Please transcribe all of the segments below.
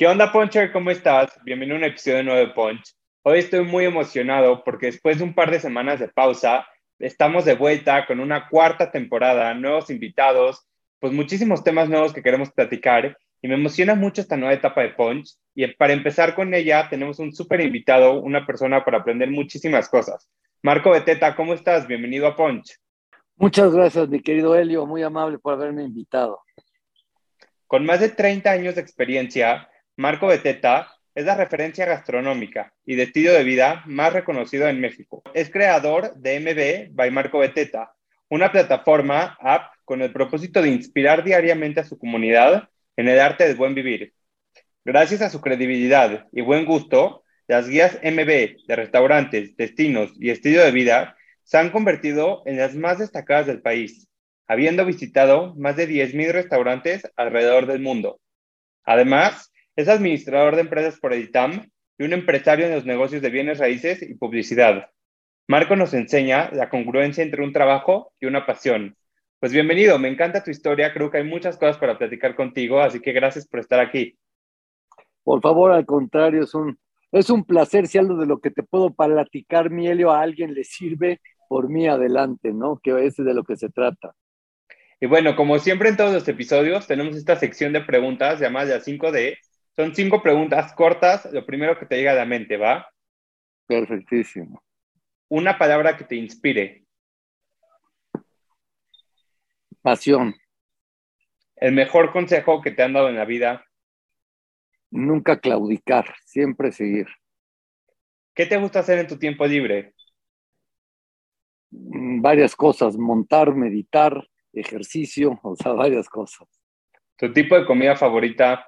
¿Qué onda, Puncher? ¿Cómo estás? Bienvenido a un episodio nuevo de Punch. Hoy estoy muy emocionado porque después de un par de semanas de pausa, estamos de vuelta con una cuarta temporada, nuevos invitados, pues muchísimos temas nuevos que queremos platicar y me emociona mucho esta nueva etapa de Punch. Y para empezar con ella, tenemos un súper invitado, una persona para aprender muchísimas cosas. Marco Beteta, ¿cómo estás? Bienvenido a Punch. Muchas gracias, mi querido Helio, muy amable por haberme invitado. Con más de 30 años de experiencia, Marco Beteta es la referencia gastronómica y de estilo de vida más reconocido en México. Es creador de MB by Marco Beteta, una plataforma app con el propósito de inspirar diariamente a su comunidad en el arte del buen vivir. Gracias a su credibilidad y buen gusto, las guías MB de restaurantes, destinos y estilo de vida se han convertido en las más destacadas del país, habiendo visitado más de 10.000 restaurantes alrededor del mundo. Además, es administrador de empresas por el ITAM y un empresario en los negocios de bienes raíces y publicidad. Marco nos enseña la congruencia entre un trabajo y una pasión. Pues bienvenido, me encanta tu historia, creo que hay muchas cosas para platicar contigo, así que gracias por estar aquí. Por favor, al contrario, es un, es un placer si algo de lo que te puedo platicar, Mielio, a alguien le sirve, por mí adelante, ¿no? Que es de lo que se trata. Y bueno, como siempre en todos los episodios, tenemos esta sección de preguntas llamada 5D, son cinco preguntas cortas, lo primero que te llega a la mente, ¿va? Perfectísimo. Una palabra que te inspire. Pasión. El mejor consejo que te han dado en la vida. Nunca claudicar, siempre seguir. ¿Qué te gusta hacer en tu tiempo libre? Mm, varias cosas, montar, meditar, ejercicio, o sea, varias cosas. ¿Tu tipo de comida favorita?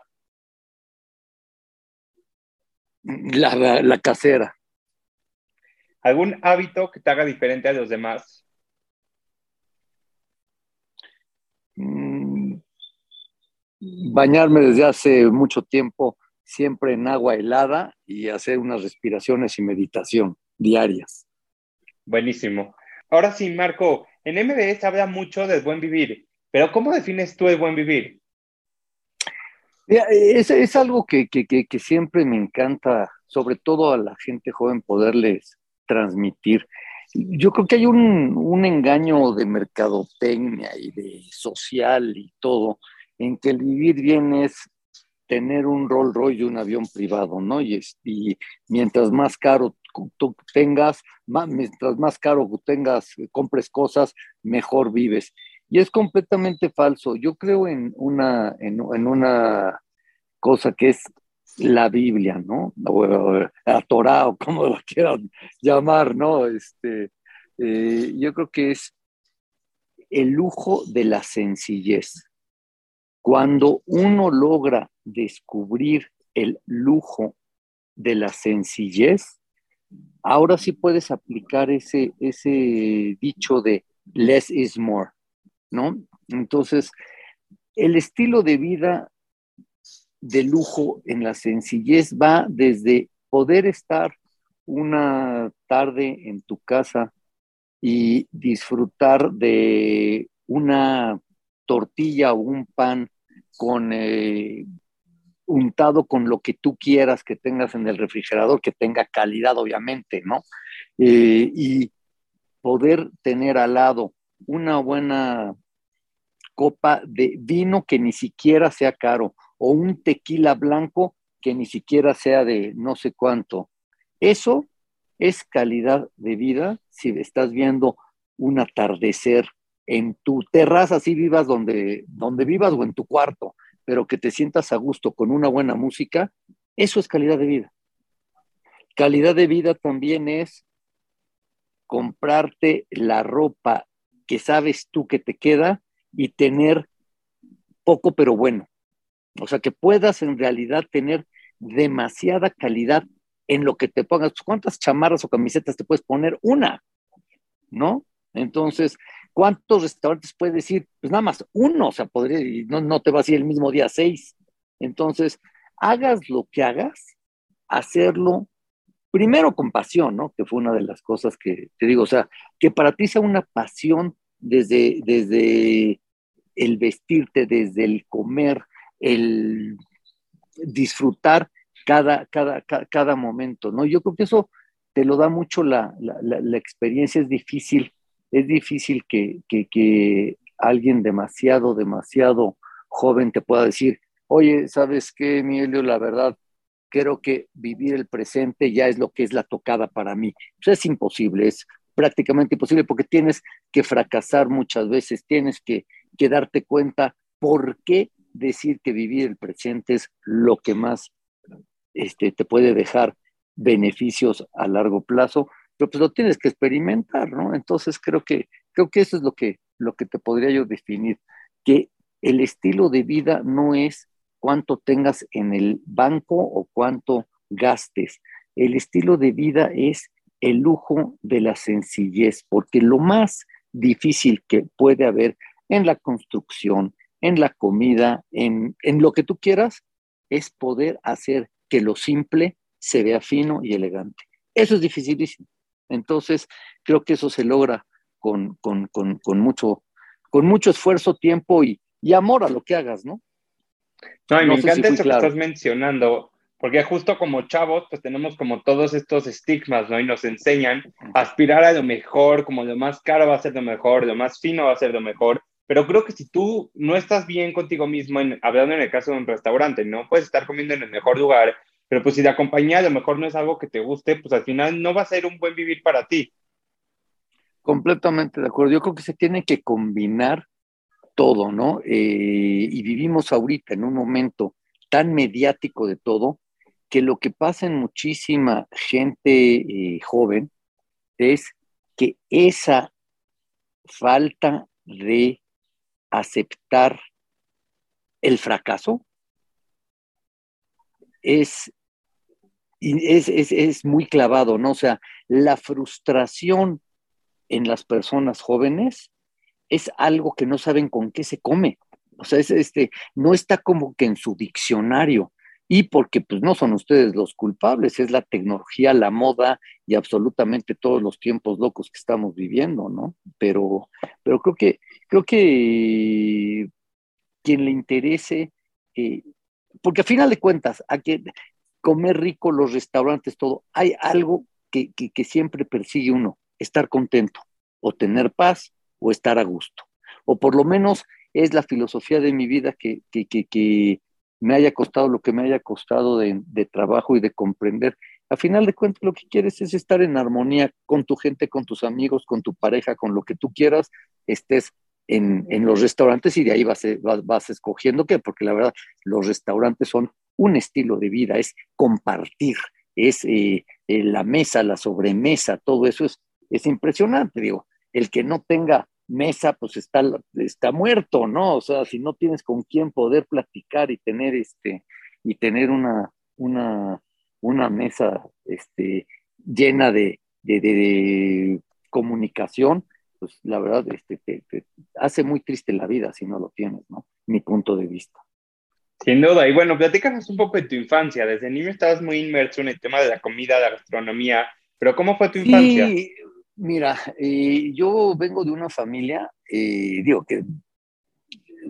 La, casera. ¿Algún hábito que te haga diferente a los demás? Mm, bañarme desde hace mucho tiempo siempre en agua helada y hacer unas respiraciones y meditación diarias. Buenísimo. Ahora sí, Marco, en MBS habla mucho del buen vivir, pero ¿cómo defines tú el buen vivir? Es, es algo que, siempre me encanta, sobre todo a la gente joven, poderles transmitir. Yo creo que hay un, engaño de mercadotecnia y de social y todo, en que el vivir bien es tener un Rolls Royce y un avión privado, ¿no? Y, y mientras más caro tú tengas, mientras más caro tengas, compres cosas, mejor vives. Y es completamente falso. Yo creo en una, en, una cosa que es la Biblia, ¿no? O, la Torah, o como lo quieran llamar, ¿no? Este, eh, yo creo que es el lujo de la sencillez. Cuando uno logra descubrir el lujo de la sencillez, ahora sí puedes aplicar ese, ese dicho de less is more. ¿No? Entonces, el estilo de vida de lujo en la sencillez va desde poder estar una tarde en tu casa y disfrutar de una tortilla o un pan con eh, untado con lo que tú quieras que tengas en el refrigerador, que tenga calidad, obviamente, ¿no? Eh, y poder tener al lado una buena copa de vino que ni siquiera sea caro o un tequila blanco que ni siquiera sea de no sé cuánto. Eso es calidad de vida si estás viendo un atardecer en tu terraza, si vivas donde, donde vivas o en tu cuarto, pero que te sientas a gusto con una buena música, eso es calidad de vida. Calidad de vida también es comprarte la ropa que sabes tú que te queda y tener poco pero bueno. O sea, que puedas en realidad tener demasiada calidad en lo que te pongas. Pues, ¿Cuántas chamarras o camisetas te puedes poner? Una, ¿no? Entonces, ¿cuántos restaurantes puedes decir? Pues nada más uno, o sea, podría, no, no te vas a ir el mismo día seis. Entonces, hagas lo que hagas, hacerlo primero con pasión, ¿no? Que fue una de las cosas que te digo, o sea, que para ti sea una pasión desde, desde el vestirte, desde el comer, el disfrutar cada, cada, cada, momento, ¿no? Yo creo que eso te lo da mucho la, la, experiencia, es difícil, es difícil que, que, que, alguien demasiado, demasiado joven te pueda decir, oye, ¿sabes qué, Emilio? La verdad, creo que vivir el presente ya es lo que es la tocada para mí. Es imposible, es prácticamente imposible porque tienes que fracasar muchas veces, tienes que, darte cuenta por qué decir que vivir el presente es lo que más este, te puede dejar beneficios a largo plazo, pero pues lo tienes que experimentar, ¿no? Entonces creo que, creo que eso es lo que, lo que te podría yo definir, que el estilo de vida no es cuánto tengas en el banco o cuánto gastes. El estilo de vida es el lujo de la sencillez, porque lo más difícil que puede haber en la construcción, en la comida, en, en lo que tú quieras, es poder hacer que lo simple se vea fino y elegante. Eso es dificilísimo. Entonces, creo que eso se logra con, con, con, con mucho, con mucho esfuerzo, tiempo y, y amor a lo que hagas, ¿no? No, y me encanta eso que estás mencionando, porque justo como chavos, pues tenemos como todos estos estigmas, ¿no? Y nos enseñan a aspirar a lo mejor, como lo más caro va a ser lo mejor, lo más fino va a ser lo mejor. Pero creo que si tú no estás bien contigo mismo, hablando en el caso de un restaurante, no puedes estar comiendo en el mejor lugar, pero pues si la compañía a lo mejor no es algo que te guste, pues al final no va a ser un buen vivir para ti. Completamente de acuerdo. Yo creo que se tiene que combinar todo, ¿no? Eh, y vivimos ahorita en un momento tan mediático de todo que lo que pasa en muchísima gente eh, joven es que esa falta de aceptar el fracaso es, es, es, es, muy clavado, ¿no? O sea, la frustración en las personas jóvenes es algo que no saben con qué se come. O sea, es, este, no está como que en su diccionario. Y porque pues no son ustedes los culpables, es la tecnología, la moda y absolutamente todos los tiempos locos que estamos viviendo, ¿no? Pero, pero creo que, creo que quien le interese, eh, porque a final de cuentas, a que comer rico, los restaurantes, todo, hay algo que, que, siempre persigue uno, estar contento o tener paz o estar a gusto. O por lo menos es la filosofía de mi vida que, que, que, me haya costado lo que me haya costado de, de, trabajo y de comprender. A final de cuentas, lo que quieres es estar en armonía con tu gente, con tus amigos, con tu pareja, con lo que tú quieras, estés en, en los restaurantes y de ahí vas, vas, vas escogiendo qué, porque la verdad, los restaurantes son un estilo de vida, es compartir, es eh, eh, la mesa, la sobremesa, todo eso es, es impresionante, digo, el que no tenga mesa, pues está, está muerto, ¿no? O sea, si no tienes con quién poder platicar y tener este, y tener una, una, una mesa este, llena de, de, comunicación, pues la verdad este, te, hace muy triste la vida si no lo tienes, ¿no? Mi punto de vista. Sin duda, y bueno, platícanos un poco de tu infancia. Desde niño estabas muy inmerso en el tema de la comida, de la gastronomía, pero ¿cómo fue tu infancia? Sí, Mira, eh, yo vengo de una familia, eh, digo que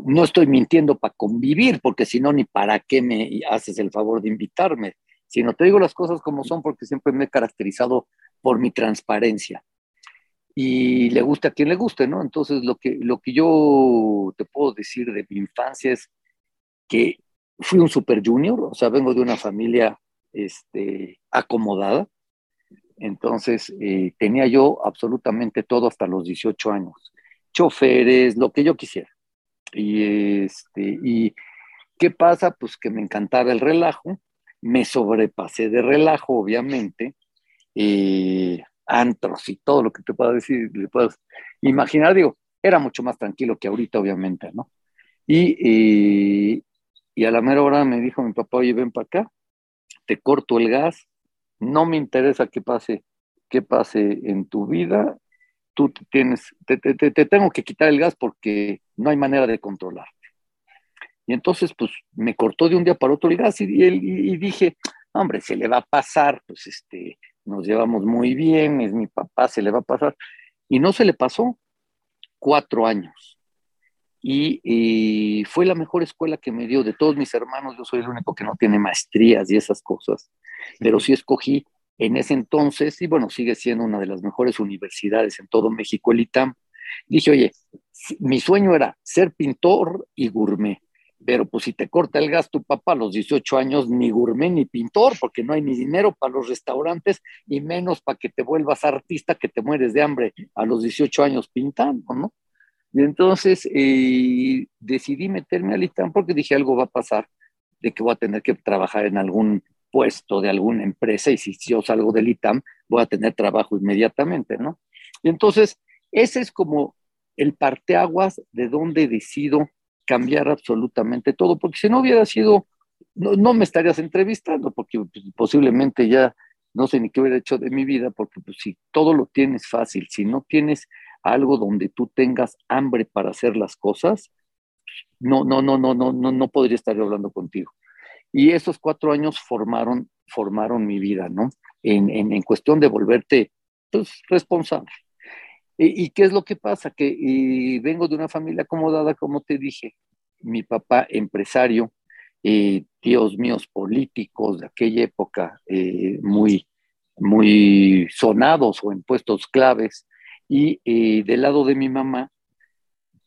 no estoy mintiendo para convivir, porque si no, ni para qué me haces el favor de invitarme, sino te digo las cosas como son porque siempre me he caracterizado por mi transparencia. Y le gusta a quien le guste, ¿no? Entonces, lo que, lo que yo te puedo decir de mi infancia es que fui un super junior, o sea, vengo de una familia este, acomodada, entonces, eh, tenía yo absolutamente todo hasta los 18 años. Choferes, lo que yo quisiera. Y, este, y ¿qué pasa? Pues que me encantaba el relajo. Me sobrepasé de relajo, obviamente. Eh, antros y todo lo que te puedo decir, le puedas imaginar, digo, era mucho más tranquilo que ahorita, obviamente, ¿no? Y, eh, y a la mera hora me dijo mi papá, oye, ven para acá. te corto el gas, no me interesa qué pase, qué pase en tu vida, tú tienes, te, tengo que quitar el gas porque no hay manera de controlarte. Y entonces, pues, me cortó de un día para otro el gas y, y, y dije, hombre, se le va a pasar, pues, este, nos llevamos muy bien, es mi papá, se le va a pasar. Y no se le pasó cuatro años. Y, fue la mejor escuela que me dio de todos mis hermanos. Yo soy el único que no tiene maestrías y esas cosas, pero sí escogí en ese entonces, y bueno, sigue siendo una de las mejores universidades en todo México, el ITAM. Dije, oye, mi sueño era ser pintor y gourmet, pero pues si te corta el gas tu papá a los 18 años, ni gourmet ni pintor, porque no hay ni dinero para los restaurantes y menos para que te vuelvas artista que te mueres de hambre a los 18 años pintando, ¿no? Y entonces eh, decidí meterme al ITAM porque dije algo va a pasar, de que voy a tener que trabajar en algún puesto de alguna empresa y si yo salgo del ITAM voy a tener trabajo inmediatamente, ¿no? Y entonces ese es como el parteaguas de donde decido cambiar absolutamente todo, porque si no hubiera sido, no, me estarías entrevistando, porque pues, posiblemente ya no sé ni qué hubiera hecho de mi vida, porque pues, si todo lo tienes fácil, si no tienes algo donde tú tengas hambre para hacer las cosas, no, no, no, no, no, no, no podría estar hablando contigo. Y esos cuatro años formaron, formaron mi vida, ¿no? En, en, cuestión de volverte pues, responsable. ¿Y, qué es lo que pasa? Que vengo de una familia acomodada, como te dije, mi papá empresario, eh, tíos míos políticos de aquella época eh, muy, muy sonados o en puestos claves, y eh, del lado de mi mamá,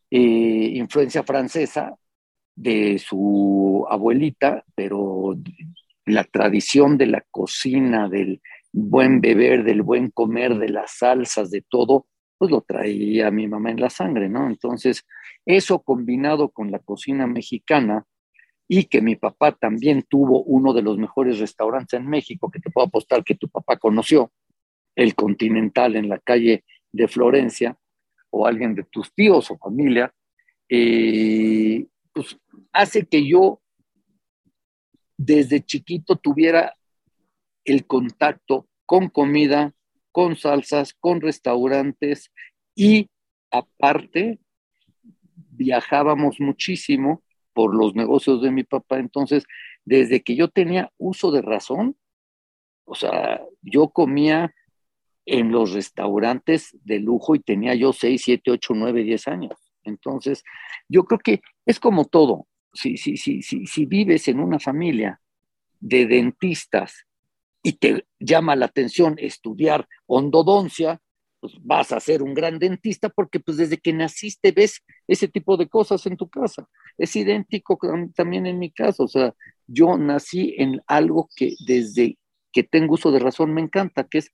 influencia francesa de su abuelita, pero la tradición de la cocina, del buen beber, del buen comer, de las salsas, de todo, pues lo traía mi mamá en la sangre, ¿no? Entonces, eso combinado con la cocina mexicana y que mi papá también tuvo uno de los mejores restaurantes en México, que te puedo apostar que tu papá conoció, el Continental en la calle de Florencia, o alguien de tus tíos o familia, eh, pues hace que yo desde chiquito tuviera el contacto con comida, con salsas, con restaurantes y aparte viajábamos muchísimo por los negocios de mi papá. Entonces, desde que yo tenía uso de razón, o sea, yo comía en los restaurantes de lujo y tenía yo 6, 7, 8, 9, 10 años. Entonces, yo creo que es como todo. Si, si, si, si, si vives en una familia de dentistas y te llama la atención estudiar ondodoncia, pues vas a ser un gran dentista porque pues desde que naciste ves ese tipo de cosas en tu casa. Es idéntico también en mi caso, o sea, yo nací en algo que desde que tengo uso de razón me encanta, que es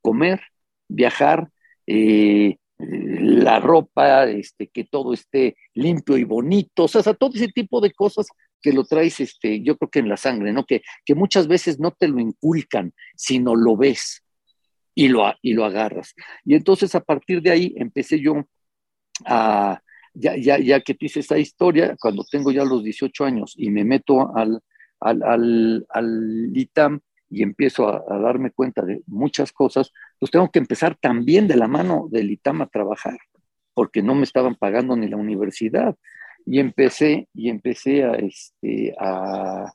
comer, viajar, eh, la ropa, este, que todo esté limpio y bonito, o sea, todo ese tipo de cosas que lo traes, este, yo creo que en la sangre, ¿no? Que, que muchas veces no te lo inculcan, sino lo ves y lo, y lo agarras. Y entonces a partir de ahí empecé yo a, ya, ya, ya que te hice esta historia, cuando tengo ya los 18 años y me meto al, al, al, al ITAM y empiezo a, darme cuenta de muchas cosas, pues tengo que empezar también de la mano del ITAM a trabajar, porque no me estaban pagando ni la universidad y empecé, y empecé a, este, a,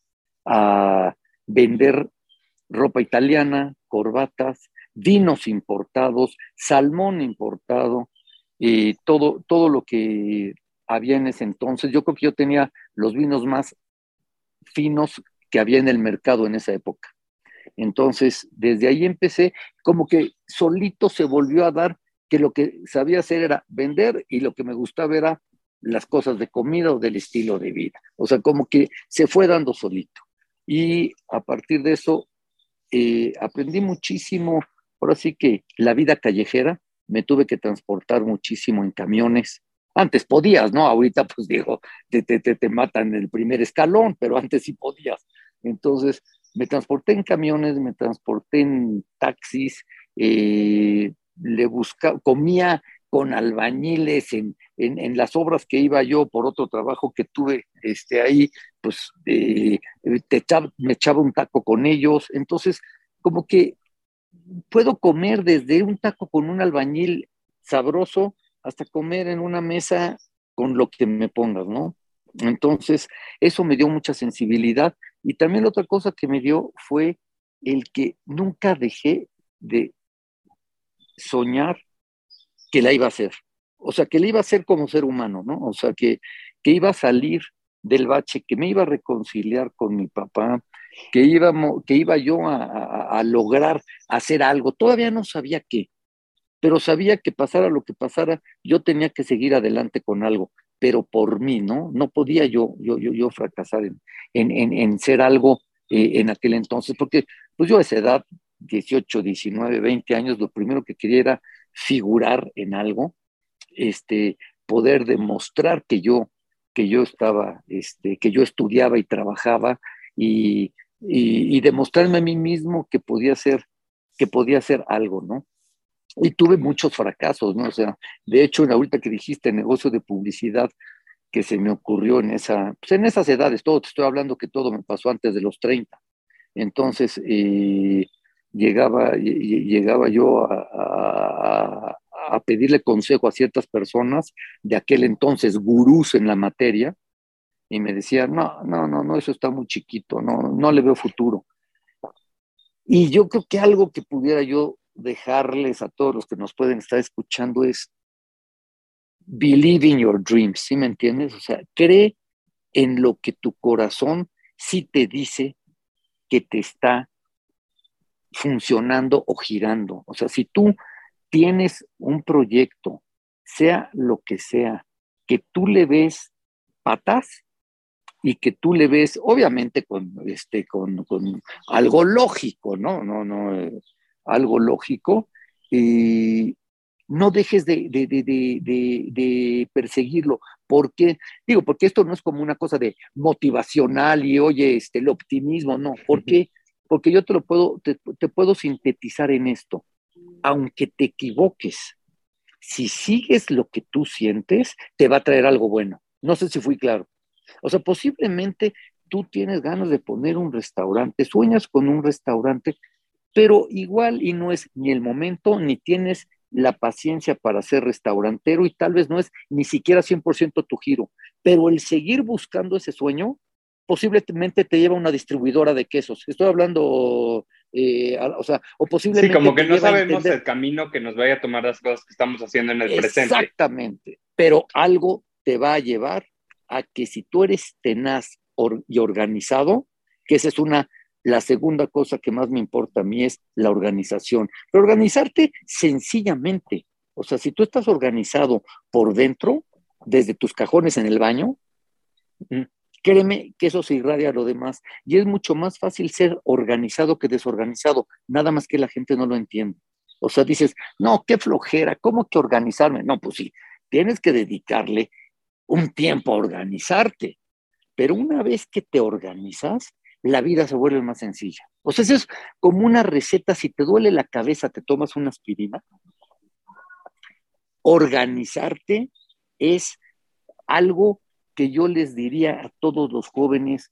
vender ropa italiana, corbatas, vinos importados, salmón importado, y todo, todo lo que había en ese entonces. Yo creo que yo tenía los vinos más finos que había en el mercado en esa época. Entonces, desde ahí empecé, como que solito se volvió a dar que lo que sabía hacer era vender y lo que me gustaba era las cosas de comida o del estilo de vida. O sea, como que se fue dando solito. Y a partir de eso eh, aprendí muchísimo, por así que la vida callejera, me tuve que transportar muchísimo en camiones. Antes podías, ¿no? Ahorita pues digo, te, te, te, matan en el primer escalón, pero antes sí podías. Entonces me transporté en camiones, me transporté en taxis, eh, le buscaba, comía con albañiles en, en, las obras que iba yo por otro trabajo que tuve este, ahí, pues eh, me echaba un taco con ellos. Entonces, como que puedo comer desde un taco con un albañil sabroso hasta comer en una mesa con lo que me pongas, ¿no? Entonces, eso me dio mucha sensibilidad. Y también otra cosa que me dio fue el que nunca dejé de soñar que la iba a hacer. O sea, que la iba a hacer como ser humano, ¿no? O sea, que, que iba a salir del bache, que me iba a reconciliar con mi papá, que iba, que iba yo a, lograr hacer algo. Todavía no sabía qué, pero sabía que pasara lo que pasara, yo tenía que seguir adelante con algo, pero por mí, ¿no? No podía yo, yo, yo, yo fracasar en, en, en, ser algo eh, en aquel entonces, porque pues yo a esa edad, 18, 19, 20 años, lo primero que quería era figurar en algo, este, poder demostrar que yo, que yo estaba, este, que yo estudiaba y trabajaba y, y, demostrarme a mí mismo que podía ser, que podía hacer algo, ¿no? Y tuve muchos fracasos, ¿no? O sea, de hecho, ahorita que dijiste negocio de publicidad, que se me ocurrió en esa, pues en esas edades, todo, te estoy hablando que todo me pasó antes de los 30. Entonces, eh, llegaba, llegaba yo a, a, pedirle consejo a ciertas personas de aquel entonces, gurús en la materia, y me decían, no, no, no, no, eso está muy chiquito, no, no le veo futuro. Y yo creo que algo que pudiera yo dejarles a todos los que nos pueden estar escuchando es believe in your dreams, ¿sí me entiendes? O sea, cree en lo que tu corazón sí te dice que te está funcionando o girando. O sea, si tú tienes un proyecto, sea lo que sea, que tú le ves patas y que tú le ves, obviamente, con, este, con, algo lógico, ¿no? No, no, eh, algo lógico, y no dejes de, de, perseguirlo. ¿Por qué? Digo, porque esto no es como una cosa de motivacional y, oye, este, el optimismo, no. ¿Por qué? Porque yo te lo puedo, te, puedo sintetizar en esto. Aunque te equivoques, si sigues lo que tú sientes, te va a traer algo bueno. No sé si fui claro. O sea, posiblemente tú tienes ganas de poner un restaurante, sueñas con un restaurante, pero igual y no es ni el momento, ni tienes la paciencia para ser restaurantero y tal vez no es ni siquiera 100% tu giro, pero el seguir buscando ese sueño posiblemente te lleva a una distribuidora de quesos. Estoy hablando, eh, o sea, o posiblemente... Sí, como que no sabemos el camino que nos vaya a tomar las cosas que estamos haciendo en el presente. Exactamente, pero algo te va a llevar a que si tú eres tenaz y organizado, que esa es una, la segunda cosa que más me importa a mí es la organización. Pero organizarte sencillamente, o sea, si tú estás organizado por dentro, desde tus cajones en el baño, Créeme que eso se irradia a lo demás. Y es mucho más fácil ser organizado que desorganizado, nada más que la gente no lo entiende. O sea, dices, no, qué flojera, ¿cómo que organizarme? No, pues sí, tienes que dedicarle un tiempo a organizarte. Pero una vez que te organizas, la vida se vuelve más sencilla. O sea, eso es como una receta, si te duele la cabeza, te tomas una aspirina. Organizarte es algo que yo les diría a todos los jóvenes,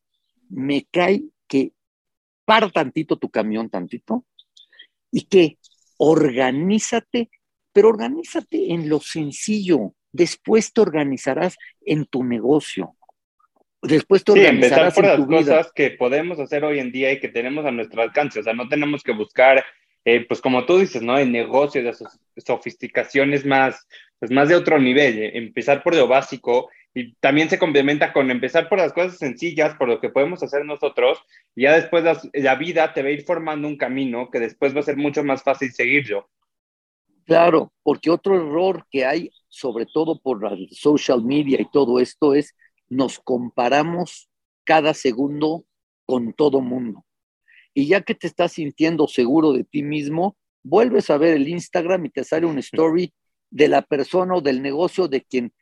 me cae que para tantito tu camión, tantito, y que organízate, pero organízate en lo sencillo. Después te organizarás en tu negocio. Después te sí, empezar por las cosas que podemos hacer hoy en día y que tenemos a nuestro alcance. O sea, no tenemos que buscar, eh, pues como tú dices, ¿no? En negocios, de sofisticaciones más, pues más de otro nivel. Eh, empezar por lo básico y también se complementa con empezar por las cosas sencillas, por lo que podemos hacer nosotros, y ya después la vida te va a ir formando un camino que después va a ser mucho más fácil seguirlo. Claro, porque otro error que hay, sobre todo por la social media y todo esto, es nos comparamos cada segundo con todo mundo. Y ya que te estás sintiendo seguro de ti mismo, vuelves a ver el Instagram y te sale una story de la persona o del negocio de quien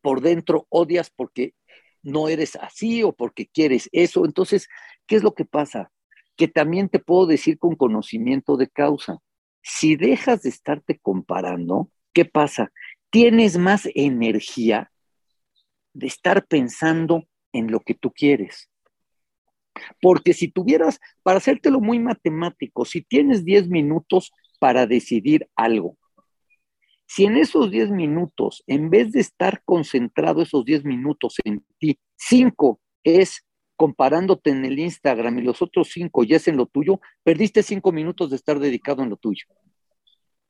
por dentro odias porque no eres así o porque quieres eso. Entonces, ¿qué es lo que pasa? Que también te puedo decir con conocimiento de causa. Si dejas de estarte comparando, ¿qué pasa? tienes más energía de estar pensando en lo que tú quieres. Porque si tuvieras, para hacértelo muy matemático, si tienes 10 minutos para decidir algo, si en esos 10 minutos, en vez de estar concentrado esos 10 minutos en ti, 5 es comparándote en el Instagram y los otros 5 ya es en lo tuyo, perdiste 5 minutos de estar dedicado en lo tuyo.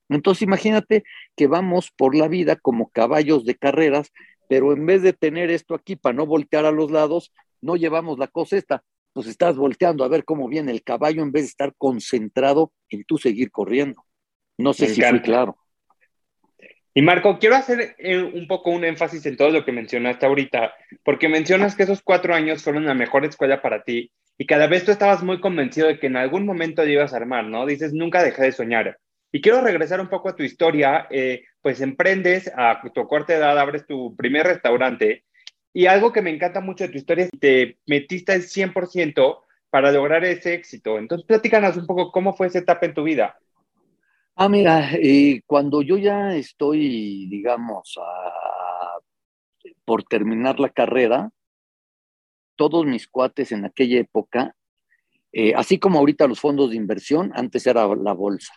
Entonces imagínate que vamos por la vida como caballos de carreras, pero en vez de tener esto aquí para no voltear a los lados, no llevamos la cosa esta, pues estás volteando a ver cómo viene el caballo en vez de estar concentrado en tú seguir corriendo. No sé si fue claro. Y Marco, quiero hacer eh, un poco un énfasis en todo lo que mencionaste ahorita, porque mencionas que esos cuatro años fueron la mejor escuela para ti y cada vez tú estabas muy convencido de que en algún momento te ibas a armar, ¿no? Dices, nunca dejé de soñar. Y quiero regresar un poco a tu historia, eh, pues emprendes a tu corta edad, abres tu primer restaurante y algo que me encanta mucho de tu historia es que te metiste al 100% para lograr ese éxito. Entonces, platícanos un poco cómo fue esa etapa en tu vida. Ah, mira, eh, cuando yo ya estoy, digamos, por terminar la carrera, todos mis cuates en aquella época, eh, así como ahorita los fondos de inversión, antes era la bolsa.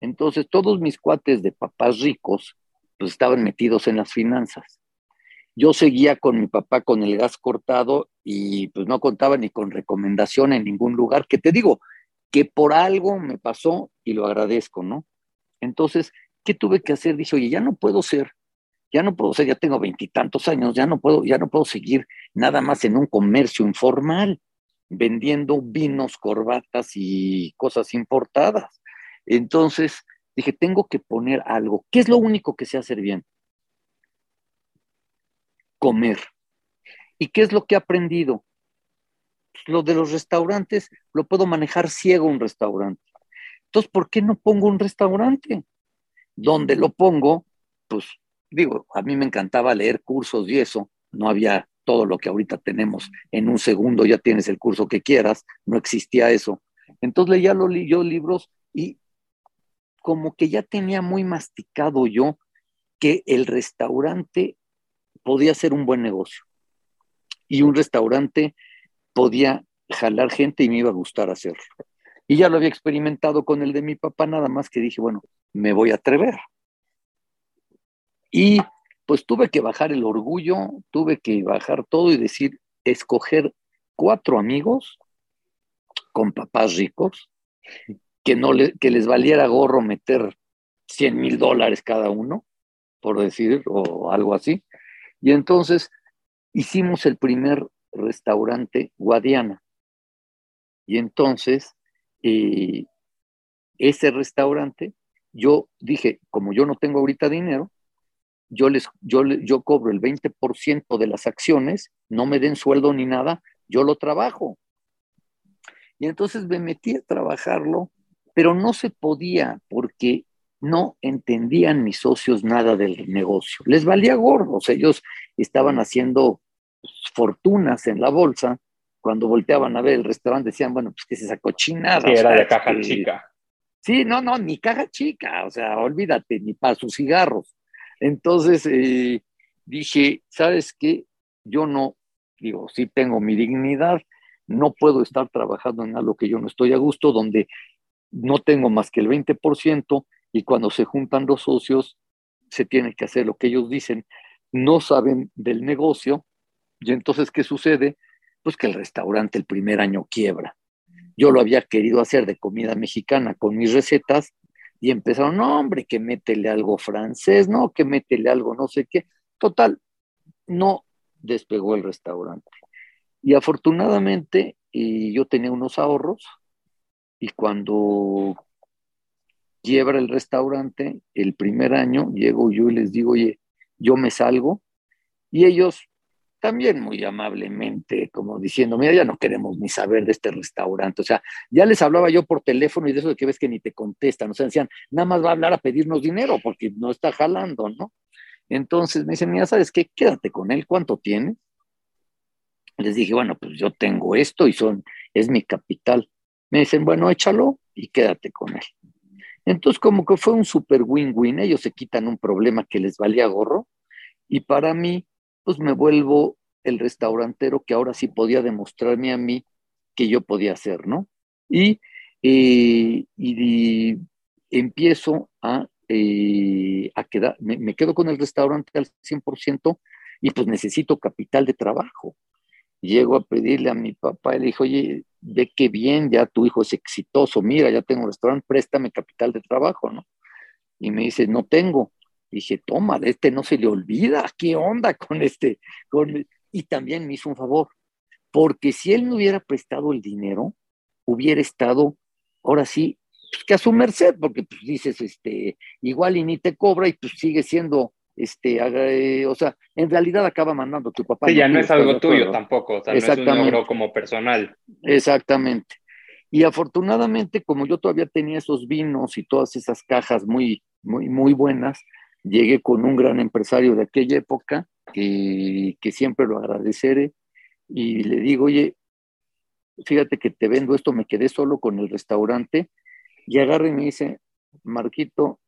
Entonces, todos mis cuates de papás ricos, pues estaban metidos en las finanzas. Yo seguía con mi papá con el gas cortado y pues no contaba ni con recomendación en ningún lugar, que te digo, que por algo me pasó y lo agradezco, ¿no? Entonces, ¿qué tuve que hacer? Dije, oye, ya no puedo ser, ya no puedo ser, ya tengo veintitantos años, ya no puedo, ya no puedo seguir nada más en un comercio informal, vendiendo vinos, corbatas y cosas importadas. Entonces, dije, tengo que poner algo. ¿Qué es lo único que sé hacer bien? Comer. ¿Y qué es lo que he aprendido? Pues, lo de los restaurantes lo puedo manejar ciego un restaurante. Entonces, ¿por qué no pongo un restaurante? Donde lo pongo, pues digo, a mí me encantaba leer cursos y eso, no había todo lo que ahorita tenemos. En un segundo ya tienes el curso que quieras, no existía eso. Entonces leía lo, yo libros y como que ya tenía muy masticado yo que el restaurante podía ser un buen negocio. Y un restaurante podía jalar gente y me iba a gustar hacerlo. Y ya lo había experimentado con el de mi papá, nada más que dije, bueno, me voy a atrever. Y pues tuve que bajar el orgullo, tuve que bajar todo y decir, escoger cuatro amigos con papás ricos, que, no le, que les valiera gorro meter 100 mil dólares cada uno, por decir, o algo así. Y entonces hicimos el primer restaurante Guadiana. Y entonces, eh, ese restaurante, yo dije, como yo no tengo ahorita dinero, yo, les, yo, yo cobro el 20% de las acciones, no me den sueldo ni nada, yo lo trabajo. Y entonces me metí a trabajarlo, pero no se podía porque no entendían mis socios nada del negocio. Les valía gordo, o sea, ellos estaban haciendo fortunas en la bolsa, cuando volteaban a ver el restaurante decían, bueno, pues que es esa cochinada. Sí, era de caja chica. Sí, no, no, ni caja chica, o sea, olvídate, ni para sus cigarros. Entonces eh, dije, ¿sabes qué? Yo no, digo, sí tengo mi dignidad, no puedo estar trabajando en algo que yo no estoy a gusto, donde no tengo más que el 20% y cuando se juntan los socios se tiene que hacer lo que ellos dicen, no saben del negocio y entonces, ¿qué sucede? Pues que el restaurante el primer año quiebra. Yo lo había querido hacer de comida mexicana con mis recetas y empezaron, no, hombre, que métele algo francés, no, que métele algo no sé qué. Total, no despegó el restaurante. Y afortunadamente y yo tenía unos ahorros y cuando quiebra el restaurante, el primer año llego yo y les digo, oye, yo me salgo y ellos también muy amablemente, como diciendo, mira, ya no queremos ni saber de este restaurante. O sea, ya les hablaba yo por teléfono y de eso de que ves que ni te contestan. O sea, decían, nada más va a hablar a pedirnos dinero porque no está jalando, ¿no? Entonces me dicen, mira, ¿sabes qué? Quédate con él, ¿cuánto tienes? Les dije, bueno, pues yo tengo esto y son, es mi capital. Me dicen, bueno, échalo y quédate con él. Entonces, como que fue un super win-win, ellos se quitan un problema que les valía gorro y para mí, pues me vuelvo el restaurantero que ahora sí podía demostrarme a mí que yo podía hacer, ¿no? Y, eh, y, empiezo a, eh, a quedar, me, me, quedo con el restaurante al 100% y pues necesito capital de trabajo. Llego a pedirle a mi papá y le dijo, oye, ve qué bien, ya tu hijo es exitoso, mira, ya tengo un restaurante, préstame capital de trabajo, ¿no? Y me dice, no tengo. dije, toma, de este no se le olvida, ¿qué onda con este? Con... Y también me hizo un favor, porque si él no hubiera prestado el dinero, hubiera estado, ahora sí, pues, que a su merced, porque pues, dices, este, igual y ni te cobra y pues sigue siendo este, eh, o sea, en realidad acaba mandando tu papá. Sí, ya no es algo tuyo tampoco, o sea, no es un logro como personal. Exactamente. Y afortunadamente, como yo todavía tenía esos vinos y todas esas cajas muy, muy, muy buenas, llegué con un gran empresario de aquella época, que, que siempre lo agradeceré, y le digo, oye, fíjate que te vendo esto, me quedé solo con el restaurante, y agarra y me dice, Marquito,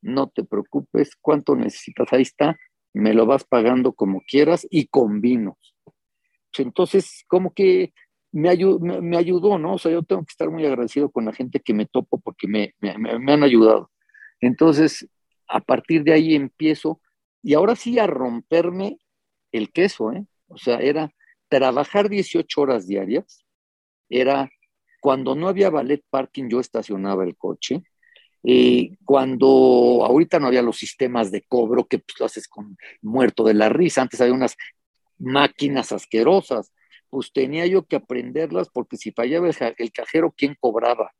no te preocupes, ¿cuánto necesitas? Ahí está, me lo vas pagando como quieras y con vinos. Entonces, como que me, me, ayudó, ¿no? O sea, yo tengo que estar muy agradecido con la gente que me topo porque me, me han ayudado. Entonces, a partir de ahí empiezo, y ahora sí a romperme el queso, ¿eh? O sea, era trabajar 18 horas diarias, era cuando no había ballet parking, yo estacionaba el coche, eh, cuando ahorita no había los sistemas de cobro que pues, lo haces con muerto de la risa, antes había unas máquinas asquerosas, pues tenía yo que aprenderlas porque si fallaba el, cajero, ¿quién cobraba?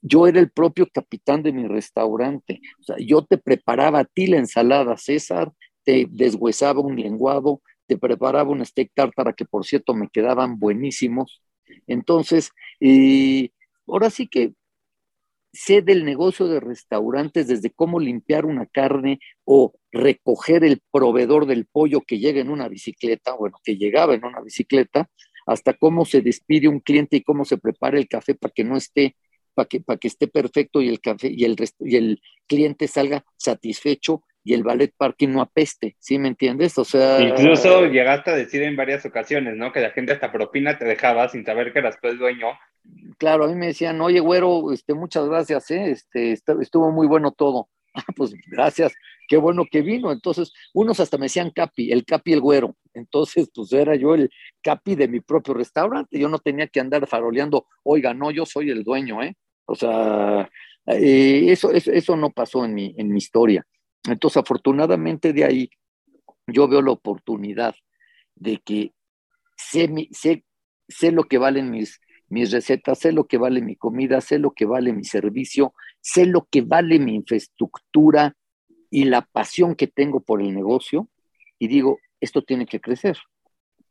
Yo era el propio capitán de mi restaurante, o sea, yo te preparaba a ti la ensalada César, te deshuesaba un lenguado, te preparaba un steak tartara que por cierto me quedaban buenísimos. Entonces, y ahora sí que sé del negocio de restaurantes, desde cómo limpiar una carne o recoger el proveedor del pollo que llega en una bicicleta, bueno, que llegaba en una bicicleta, hasta cómo se despide un cliente y cómo se prepara el café para que no esté, para que, para que esté perfecto y el café y el, y el cliente salga satisfecho y el ballet parking no apeste, ¿sí me entiendes? O sea... Incluso llegaste a decir en varias ocasiones, ¿no? Que la gente hasta propina te dejaba sin saber que eras tú el dueño claro, a mí me decían, oye, güero, este, muchas gracias, ¿eh? este, estuvo muy bueno todo. Ah, pues gracias, qué bueno que vino. Entonces, unos hasta me decían Capi, el Capi el güero. Entonces, pues era yo el Capi de mi propio restaurante. Yo no tenía que andar faroleando, oiga, no, yo soy el dueño, ¿eh? O sea, eh, eso, eso, no pasó en mi, en mi historia. Entonces, afortunadamente de ahí, yo veo la oportunidad de que sé, sé, sé lo que valen mis, mis recetas, sé lo que vale mi comida, sé lo que vale mi servicio, sé lo que vale mi infraestructura y la pasión que tengo por el negocio y digo, esto tiene que crecer,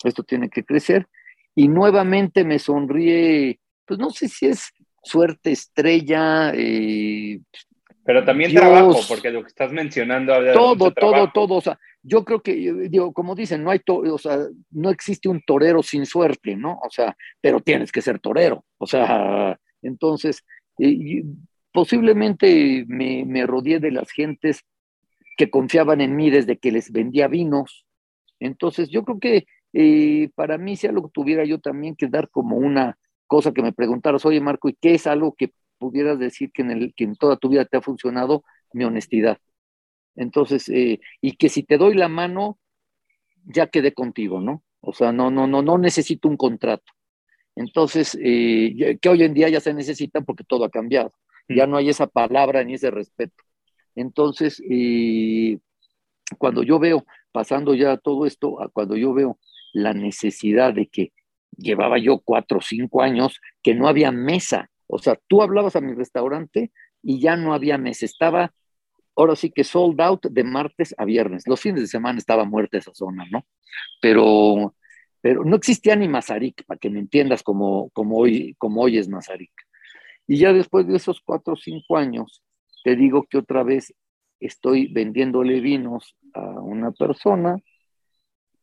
esto tiene que crecer. Y nuevamente me sonríe, pues no sé si es suerte estrella, eh, pero también trabajo, porque lo que estás mencionando todo, todo, todo, o sea, yo creo que, digo, como dicen, no hay, o sea, no existe un torero sin suerte, ¿no? O sea, pero tienes que ser torero, o sea, entonces, posiblemente me, me rodeé de las gentes que confiaban en mí desde que les vendía vinos, entonces yo creo que eh, para mí, si algo tuviera yo también que dar como una cosa que me preguntaras, oye Marco, ¿y qué es algo que pudieras decir que en, el, que en toda tu vida te ha funcionado? Mi honestidad entonces, eh, y que si te doy la mano, ya quedé contigo, ¿no? O sea, no, no, no, no necesito un contrato. Entonces, eh, que hoy en día ya se necesita porque todo ha cambiado. Ya no hay esa palabra ni ese respeto. Entonces, eh, cuando yo veo, pasando ya todo esto, cuando yo veo la necesidad de que llevaba yo cuatro o cinco años, que no había mesa. O sea, tú hablabas a mi restaurante y ya no había mesa. Estaba ahora sí que sold out de martes a viernes. Los fines de semana estaba muerta esa zona, ¿no? Pero, pero no existía ni Mazarik, para que me entiendas como, como, hoy, como hoy es Mazarik. Y ya después de esos cuatro o cinco años, te digo que otra vez estoy vendiéndole vinos a una persona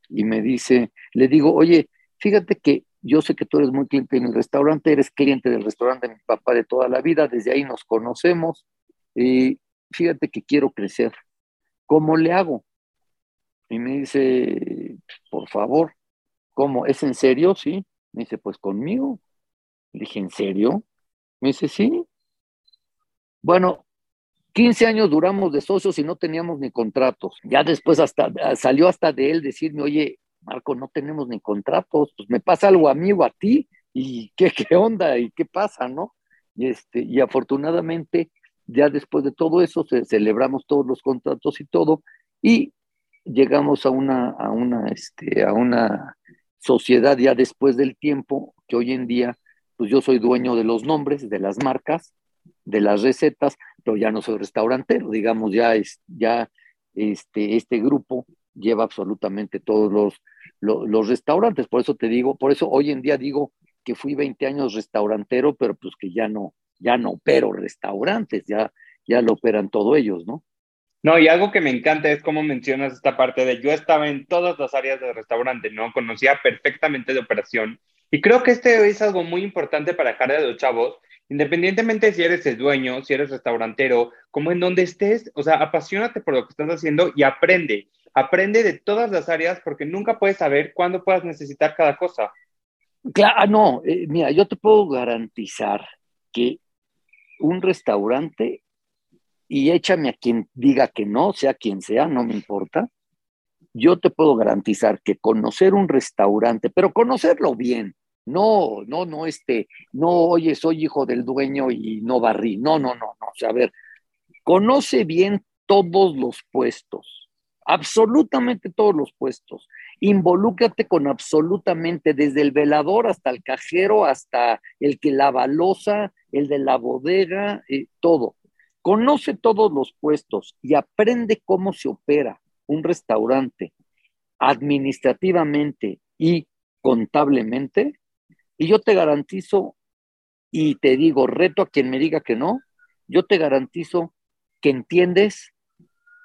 y me dice, le digo, oye, fíjate que yo sé que tú eres muy cliente en el restaurante, eres cliente del restaurante de mi papá de toda la vida, desde ahí nos conocemos, y fíjate que quiero crecer. ¿Cómo le hago? Y me dice, por favor, ¿cómo? ¿Es en serio? Sí. Me dice, pues conmigo. Le dije, ¿en serio? Me dice, sí. Bueno, 15 años duramos de socios y no teníamos ni contratos. Ya después hasta salió hasta de él decirme, oye, Marco, no tenemos ni contratos, pues me pasa algo a mí o a ti, y qué, qué onda, y qué pasa, ¿no? Y, este, y afortunadamente, ya después de todo eso, celebramos todos los contratos y todo, y llegamos a una, a una, este, a una sociedad ya después del tiempo, que hoy en día, pues yo soy dueño de los nombres, de las marcas, de las recetas, pero ya no soy restaurantero, digamos, ya es, ya este, este grupo lleva absolutamente todos los, los, restaurantes, por eso te digo, por eso hoy en día digo que fui 20 años restaurantero, pero pues que ya no, ya no opero restaurantes, ya, ya lo operan todos ellos, ¿no? No, y algo que me encanta es cómo mencionas esta parte de yo estaba en todas las áreas del restaurante, ¿no? Conocía perfectamente de operación. Y creo que este es algo muy importante para dejar de los chavos, independientemente si eres el dueño, si eres restaurantero, como en donde estés, o sea, apasionate por lo que estás haciendo y aprende. Aprende de todas las áreas porque nunca puedes saber cuándo puedas necesitar cada cosa. Claro, ah, no, eh, mira, yo te puedo garantizar que un restaurante y échame a quien diga que no, sea quien sea, no me importa. Yo te puedo garantizar que conocer un restaurante, pero conocerlo bien, no, no, no, este, no, oye, soy hijo del dueño y no barrí, no, no, no, no, o sea, a ver, conoce bien todos los puestos, absolutamente todos los puestos, involúcrate con absolutamente desde el velador hasta el cajero, hasta el que lava losa, el de la bodega, eh, todo Conoce todos los puestos y aprende cómo se opera un restaurante administrativamente y contablemente. Y yo te garantizo, y te digo, reto a quien me diga que no, yo te garantizo que entiendes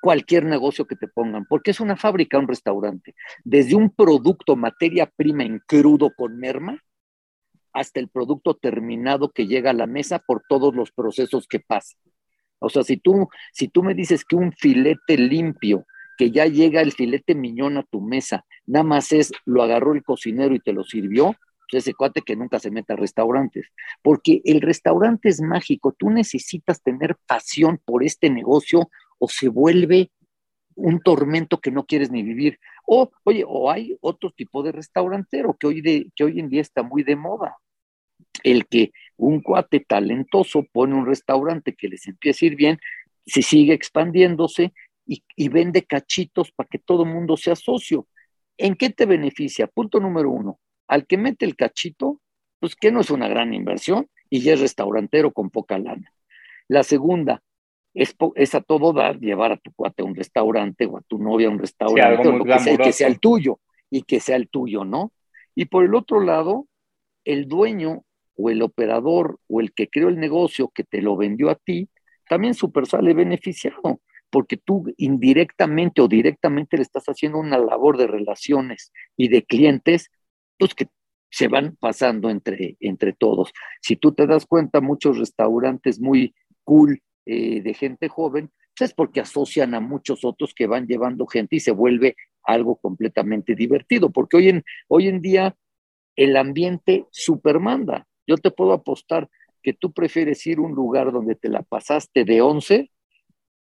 cualquier negocio que te pongan, porque es una fábrica, un restaurante. Desde un producto, materia prima en crudo con merma, hasta el producto terminado que llega a la mesa por todos los procesos que pasa. O sea, si tú, si tú me dices que un filete limpio, que ya llega el filete miñón a tu mesa, nada más es, lo agarró el cocinero y te lo sirvió, pues ese cuate que nunca se meta a restaurantes, porque el restaurante es mágico, tú necesitas tener pasión por este negocio o se vuelve un tormento que no quieres ni vivir. O, oye, o hay otro tipo de restaurantero que hoy, de, que hoy en día está muy de moda, el que un cuate talentoso pone un restaurante que les empieza a ir bien, se sigue expandiéndose y, vende cachitos para que todo el mundo sea socio. ¿En qué te beneficia? Punto número uno, al que mete el cachito, pues que no es una gran inversión y ya es restaurantero con poca lana. La segunda, es, es, a todo dar llevar a tu cuate a un restaurante o a tu novia a un restaurante, o que, que sea el tuyo y que sea el tuyo, ¿no? Y por el otro lado, el dueño o el operador o el que creó el negocio que te lo vendió a ti, también super sale beneficiado, porque tú indirectamente o directamente le estás haciendo una labor de relaciones y de clientes, pues que se van pasando entre, entre todos. Si tú te das cuenta, muchos restaurantes muy cool eh, de gente joven, pues es porque asocian a muchos otros que van llevando gente y se vuelve algo completamente divertido, porque hoy en, hoy en día el ambiente supermanda. Yo te puedo apostar que tú prefieres ir a un lugar donde te la pasaste de once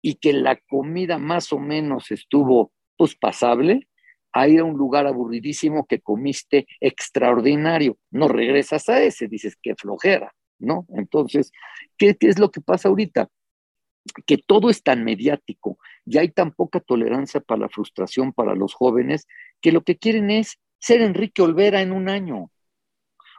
y que la comida más o menos estuvo pues pasable, a ir a un lugar aburridísimo que comiste extraordinario. No regresas a ese, dices que flojera, ¿no? Entonces, ¿qué, ¿qué, es lo que pasa ahorita? Que todo es tan mediático y hay tan poca tolerancia para la frustración para los jóvenes que lo que quieren es ser Enrique Olvera en un año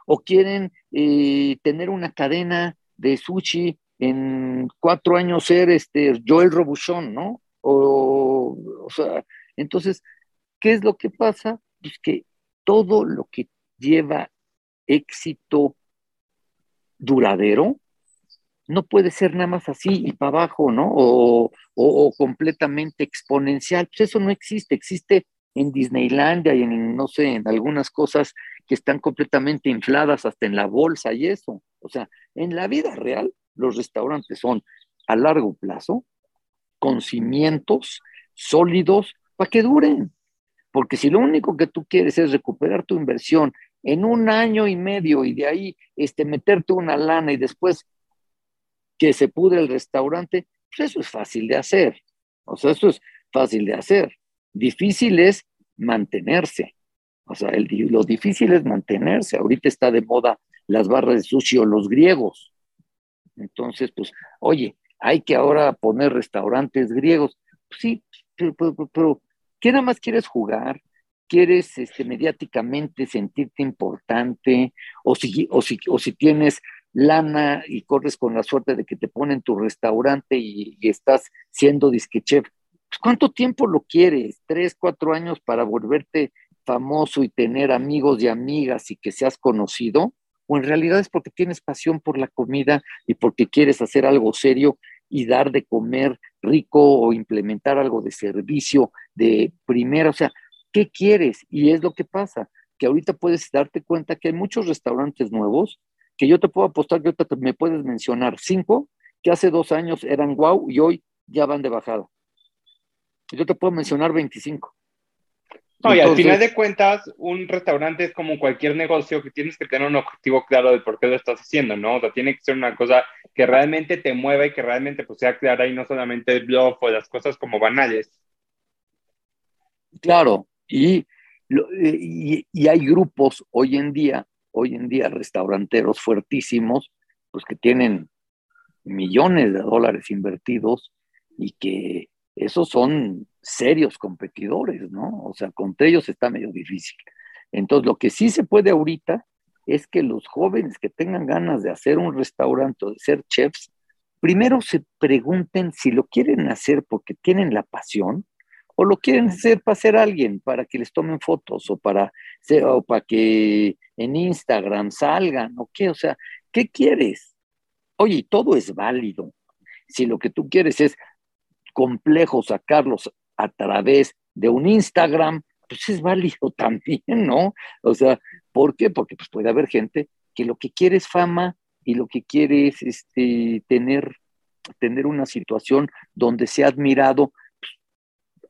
o quieren eh, tener una cadena de sushi en cuatro años ser este Joel Robuchon, ¿no? O, o sea, entonces, ¿qué es lo que pasa? Pues que todo lo que lleva éxito duradero no puede ser nada más así y para abajo, ¿no? O, o, completamente exponencial. Pues eso no existe, existe en Disneylandia y en, no sé, en algunas cosas que están completamente infladas hasta en la bolsa y eso. O sea, en la vida real, los restaurantes son a largo plazo, con cimientos sólidos, para que duren. Porque si lo único que tú quieres es recuperar tu inversión en un año y medio y de ahí este, meterte una lana y después que se pudre el restaurante, pues eso es fácil de hacer. O sea, eso es fácil de hacer. Difícil es mantenerse. O sea, lo difícil es mantenerse. Ahorita está de moda las barras de sushi o los griegos. Entonces, pues, oye, hay que ahora poner restaurantes griegos. Pues sí, pero, pero, ¿qué nada más quieres jugar? ¿Quieres este, mediáticamente sentirte importante? O si, o, si, o si tienes lana y corres con la suerte de que te ponen tu restaurante y, estás siendo disque chef, pues, ¿cuánto tiempo lo quieres? ¿Tres, cuatro años para volverte famoso y tener amigos y amigas y que seas conocido? ¿O en realidad es porque tienes pasión por la comida y porque quieres hacer algo serio y dar de comer rico o implementar algo de servicio de primera? O sea, ¿qué quieres? Y es lo que pasa, que ahorita puedes darte cuenta que hay muchos restaurantes nuevos que yo te puedo apostar que ahorita me puedes mencionar cinco que hace dos años eran guau y hoy ya van de bajada. Yo te puedo mencionar 25. No, y al final de cuentas, un restaurante es como cualquier negocio que tienes que tener un objetivo claro de por qué lo estás haciendo, ¿no? O sea, tiene que ser una cosa que realmente te mueva y que realmente pues, sea clara y no solamente el blog o las cosas como banales. Claro, y, y, y hay grupos hoy en día hoy en día restauranteros fuertísimos, pues que tienen millones de dólares invertidos y que esos son serios competidores, ¿no? O sea, contra ellos está medio difícil. Entonces, lo que sí se puede ahorita es que los jóvenes que tengan ganas de hacer un restaurante o de ser chefs, primero se pregunten si lo quieren hacer porque tienen la pasión o lo quieren hacer para ser alguien, para que les tomen fotos o para, o para que en Instagram salgan o qué, o sea, ¿qué quieres? Oye, todo es válido. Si lo que tú quieres es complejo sacarlos a través de un Instagram, pues es válido también, ¿no? O sea, ¿por qué? Porque pues puede haber gente que lo que quiere es fama y lo que quiere es este, tener, tener una situación donde sea admirado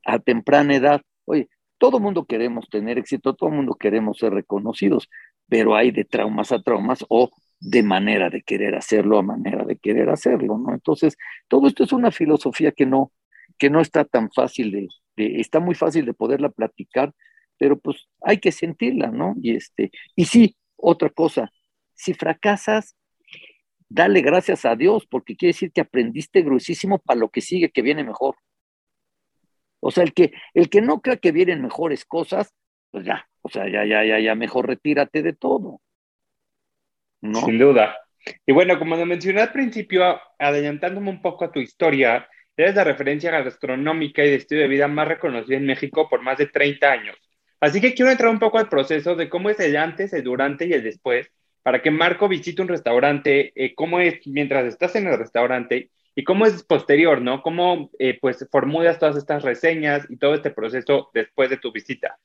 a temprana edad. Oye, todo mundo queremos tener éxito, todo mundo queremos ser reconocidos, pero hay de traumas a traumas o de manera de querer hacerlo a manera de querer hacerlo, ¿no? Entonces, todo esto es una filosofía que no, que no está tan fácil de, está muy fácil de poderla platicar, pero pues hay que sentirla, ¿no? Y este, y sí, otra cosa, si fracasas, dale gracias a Dios, porque quiere decir que aprendiste gruesísimo para lo que sigue, que viene mejor. O sea, el que, el que no crea que vienen mejores cosas, pues ya, o sea, ya, ya, ya, ya, mejor retírate de todo. ¿no? Sin duda. Y bueno, como lo mencioné al principio, adelantándome un poco a tu historia, eres la referencia gastronómica y de estilo de vida más reconocida en México por más de 30 años. Así que quiero entrar un poco al proceso de cómo es el antes, el durante y el después, para que Marco visite un restaurante, eh, cómo es mientras estás en el restaurante y cómo es posterior, ¿no? Cómo eh, pues formulas todas estas reseñas y todo este proceso después de tu visita.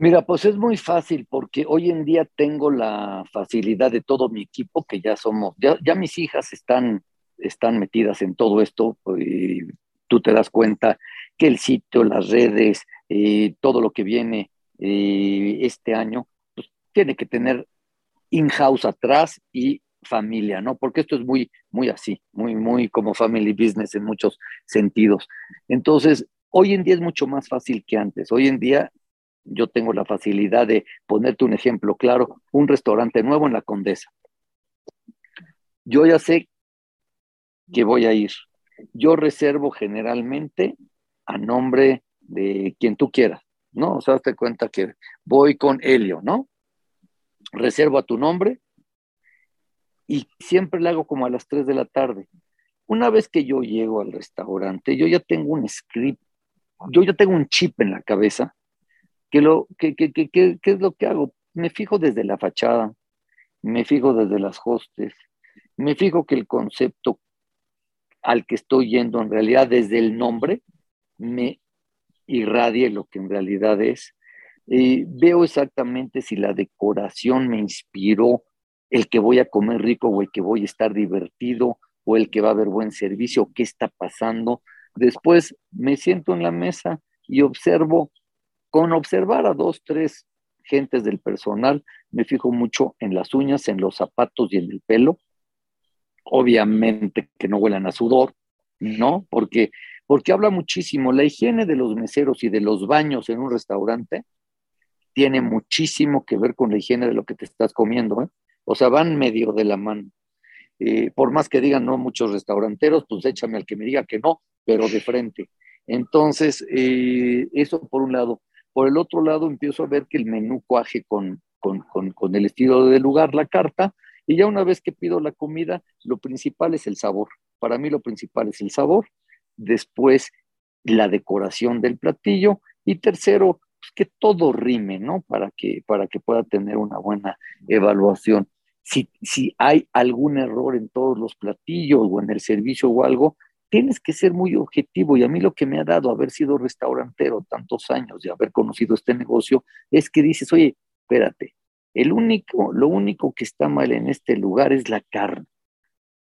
Mira, pues es muy fácil porque hoy en día tengo la facilidad de todo mi equipo, que ya somos, ya, mis hijas están, están metidas en todo esto, y tú te das cuenta que el sitio, las redes, eh, todo lo que viene eh, este año, pues tiene que tener in-house atrás y familia, ¿no? Porque esto es muy, muy así, muy, muy como family business en muchos sentidos. Entonces, hoy en día es mucho más fácil que antes. Hoy en día yo tengo la facilidad de ponerte un ejemplo claro, un restaurante nuevo en la Condesa. Yo ya sé que voy a ir. Yo reservo generalmente a nombre de quien tú quieras, ¿no? O sea, hazte cuenta que voy con Helio, ¿no? Reservo a tu nombre y siempre le hago como a las 3 de la tarde. Una vez que yo llego al restaurante, yo ya tengo un script, yo ya tengo un chip en la cabeza ¿Qué, lo, qué, es lo que hago? Me fijo desde la fachada, me fijo desde las hostes, me fijo que el concepto al que estoy yendo en realidad desde el nombre me irradie lo que en realidad es. veo exactamente si la decoración me inspiró el que voy a comer rico o el que voy a estar divertido o el que va a haber buen servicio, qué está pasando. Después me siento en la mesa y observo, con observar a dos, tres gentes del personal, me fijo mucho en las uñas, en los zapatos y en el pelo. Obviamente que no huelan a sudor, ¿no? Porque, porque habla muchísimo. La higiene de los meseros y de los baños en un restaurante tiene muchísimo que ver con la higiene de lo que te estás comiendo, ¿eh? O sea, van medio de la mano. Eh, por más que digan no muchos restauranteros, pues échame al que me diga que no, pero de frente. Entonces, eh, eso por un lado. Por el otro lado, empiezo a ver que el menú cuaje con, con, con, el estilo del lugar, la carta, y ya una vez que pido la comida, lo principal es el sabor. Para mí lo principal es el sabor, después la decoración del platillo y tercero, pues que todo rime, ¿no? Para que, para que pueda tener una buena evaluación si, si hay algún error en todos los platillos o en el servicio o algo, tienes que ser muy objetivo. Y a mí lo que me ha dado haber sido restaurantero tantos años y haber conocido este negocio es que dices, oye, espérate, el único, lo único que está mal en este lugar es la carne.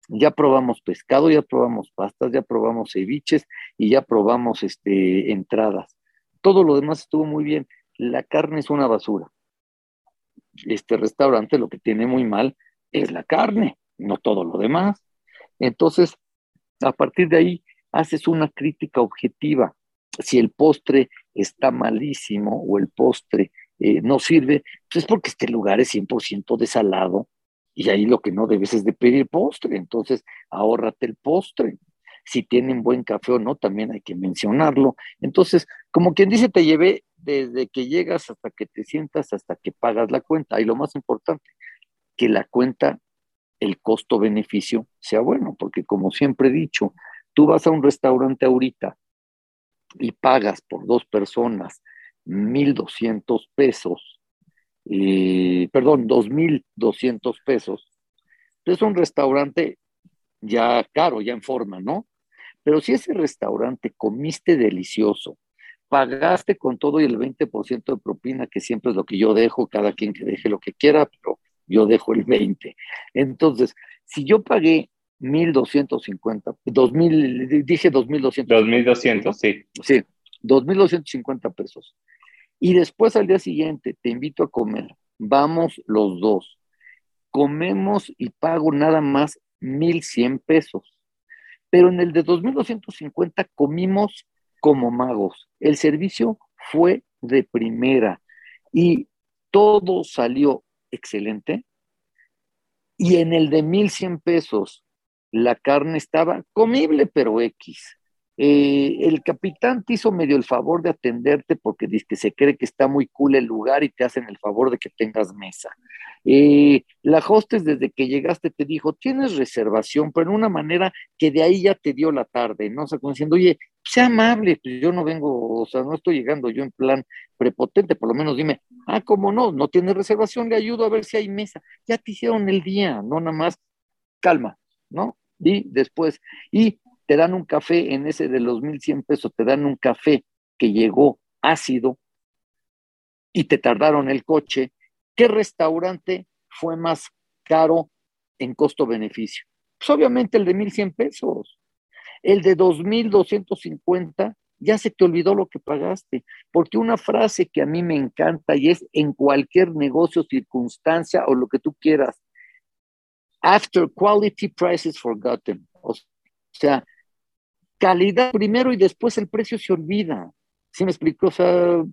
Ya probamos pescado, ya probamos pastas, ya probamos ceviches y ya probamos este, entradas. Todo lo demás estuvo muy bien. La carne es una basura este restaurante lo que tiene muy mal es la carne, no todo lo demás. Entonces, a partir de ahí, haces una crítica objetiva. Si el postre está malísimo o el postre eh, no sirve, pues es porque este lugar es 100% desalado y ahí lo que no debes es de pedir postre. Entonces, ahórrate el postre. Si tienen buen café o no, también hay que mencionarlo. Entonces, como quien dice, te llevé desde que llegas hasta que te sientas, hasta que pagas la cuenta. Y lo más importante, que la cuenta, el costo-beneficio sea bueno, porque como siempre he dicho, tú vas a un restaurante ahorita y pagas por dos personas 1.200 pesos, y, perdón, 2.200 pesos. Es un restaurante ya caro, ya en forma, ¿no? Pero si ese restaurante comiste delicioso, pagaste con todo y el 20% de propina, que siempre es lo que yo dejo, cada quien que deje lo que quiera, pero yo dejo el 20%. Entonces, si yo pagué 1.250, 2.000, dije 2.200. 2.200, sí. Sí, 2.250 pesos. Y después al día siguiente te invito a comer, vamos los dos, comemos y pago nada más 1.100 pesos. Pero en el de 2.250 comimos como magos. El servicio fue de primera y todo salió excelente. Y en el de 1100 pesos, la carne estaba comible, pero X. Eh, el capitán te hizo medio el favor de atenderte porque dice que se cree que está muy cool el lugar y te hacen el favor de que tengas mesa. Eh, la hostess desde que llegaste te dijo, tienes reservación, pero en una manera que de ahí ya te dio la tarde, ¿no? O sea, como diciendo, oye, sea amable, pues yo no vengo, o sea, no estoy llegando yo en plan prepotente, por lo menos dime, ah, ¿cómo no? No tienes reservación, le ayudo a ver si hay mesa. Ya te hicieron el día, no nada más, calma, ¿no? Y después, y te dan un café en ese de los 1100 pesos, te dan un café que llegó ácido y te tardaron el coche. ¿Qué restaurante fue más caro en costo-beneficio? Pues obviamente el de 1100 pesos. El de 2250 ya se te olvidó lo que pagaste, porque una frase que a mí me encanta y es en cualquier negocio, circunstancia o lo que tú quieras, after quality price is forgotten. O sea, calidad primero y después el precio se olvida. ¿Sí me explico? O sea,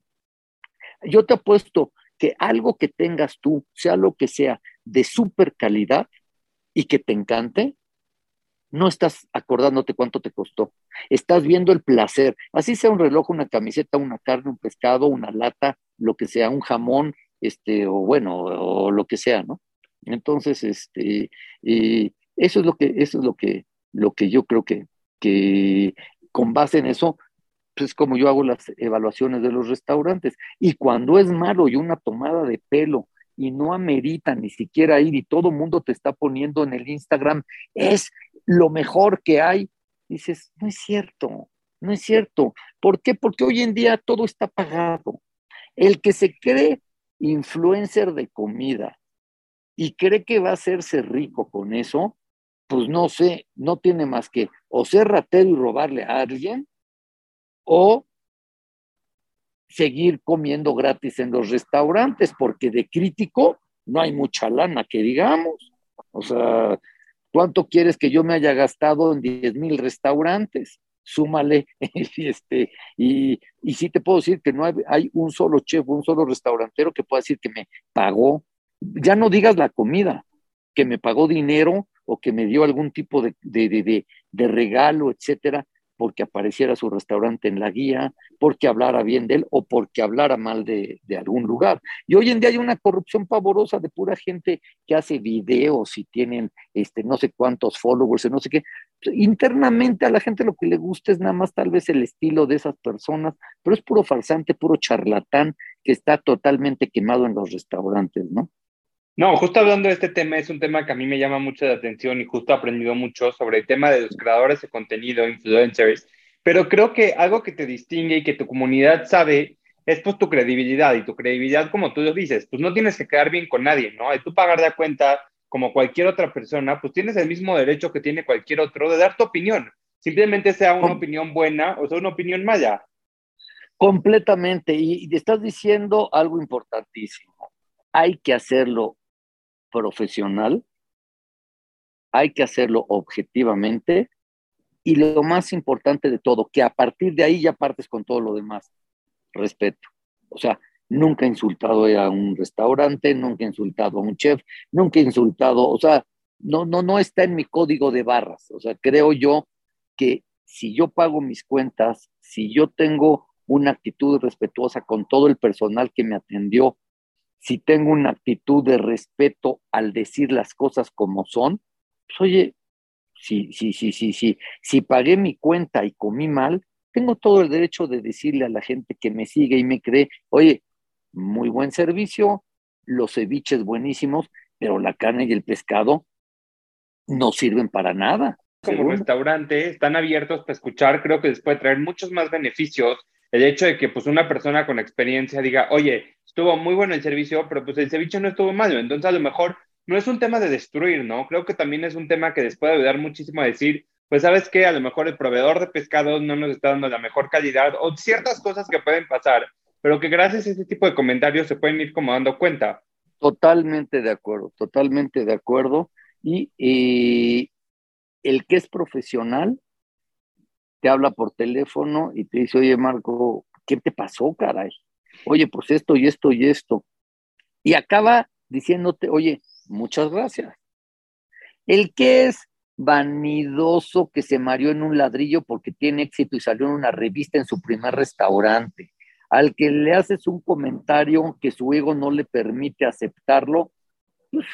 yo te apuesto que algo que tengas tú, sea lo que sea, de super calidad y que te encante, no estás acordándote cuánto te costó. Estás viendo el placer. Así sea un reloj, una camiseta, una carne, un pescado, una lata, lo que sea, un jamón, este, o bueno, o lo que sea, ¿no? Entonces, este, y eso es lo que, eso es lo que, lo que yo creo que, que con base en eso, pues como yo hago las evaluaciones de los restaurantes. Y cuando es malo y una tomada de pelo y no amerita ni siquiera ir y todo mundo te está poniendo en el Instagram, es lo mejor que hay, dices, no es cierto, no es cierto. ¿Por qué? Porque hoy en día todo está pagado. El que se cree influencer de comida y cree que va a hacerse rico con eso, pues no sé, no tiene más que o ser ratero y robarle a alguien o seguir comiendo gratis en los restaurantes, porque de crítico no hay mucha lana que digamos. O sea, ¿cuánto quieres que yo me haya gastado en 10 mil restaurantes? Súmale, este, y, y sí te puedo decir que no hay, hay un solo chef, un solo restaurantero que pueda decir que me pagó, ya no digas la comida, que me pagó dinero o que me dio algún tipo de, de, de, regalo, etcétera, porque apareciera su restaurante en la guía, porque hablara bien de él o porque hablara mal de, de, algún lugar. Y hoy en día hay una corrupción pavorosa de pura gente que hace videos y tienen este, no sé cuántos followers, no sé qué. Internamente a la gente lo que le gusta es nada más tal vez el estilo de esas personas, pero es puro farsante, puro charlatán que está totalmente quemado en los restaurantes, ¿no? No, justo hablando de este tema, es un tema que a mí me llama mucho la atención y justo he aprendido mucho sobre el tema de los creadores de contenido, influencers, pero creo que algo que te distingue y que tu comunidad sabe es pues tu credibilidad y tu credibilidad, como tú lo dices, pues no tienes que quedar bien con nadie, ¿no? Y tú pagar de cuenta como cualquier otra persona, pues tienes el mismo derecho que tiene cualquier otro de dar tu opinión, simplemente sea una opinión buena o sea una opinión mala. Completamente, y, y estás diciendo algo importantísimo. Hay que hacerlo profesional, hay que hacerlo objetivamente y lo más importante de todo, que a partir de ahí ya partes con todo lo demás, respeto. O sea, nunca he insultado a un restaurante, nunca he insultado a un chef, nunca he insultado, o sea, no, no, no está en mi código de barras. O sea, creo yo que si yo pago mis cuentas, si yo tengo una actitud respetuosa con todo el personal que me atendió, si tengo una actitud de respeto al decir las cosas como son, pues oye, si, si, si, si, si, si pagué mi cuenta y comí mal, tengo todo el derecho de decirle a la gente que me sigue y me cree, oye, muy buen servicio, los ceviches buenísimos, pero la carne y el pescado no sirven para nada. Como restaurante, están abiertos para escuchar, creo que les puede traer muchos más beneficios el hecho de que pues una persona con experiencia diga, oye, estuvo muy bueno el servicio, pero pues el ceviche no estuvo malo. Entonces, a lo mejor no es un tema de destruir, ¿no? Creo que también es un tema que les puede ayudar muchísimo a decir, pues sabes que a lo mejor el proveedor de pescado no nos está dando la mejor calidad o ciertas cosas que pueden pasar, pero que gracias a este tipo de comentarios se pueden ir como dando cuenta. Totalmente de acuerdo, totalmente de acuerdo. Y, y el que es profesional te habla por teléfono y te dice, oye Marco, ¿qué te pasó, caray? oye, pues esto y esto y esto. Y acaba diciéndote, oye, muchas gracias. El que es vanidoso que se mareó en un ladrillo porque tiene éxito y salió en una revista en su primer restaurante, al que le haces un comentario que su ego no le permite aceptarlo, pues,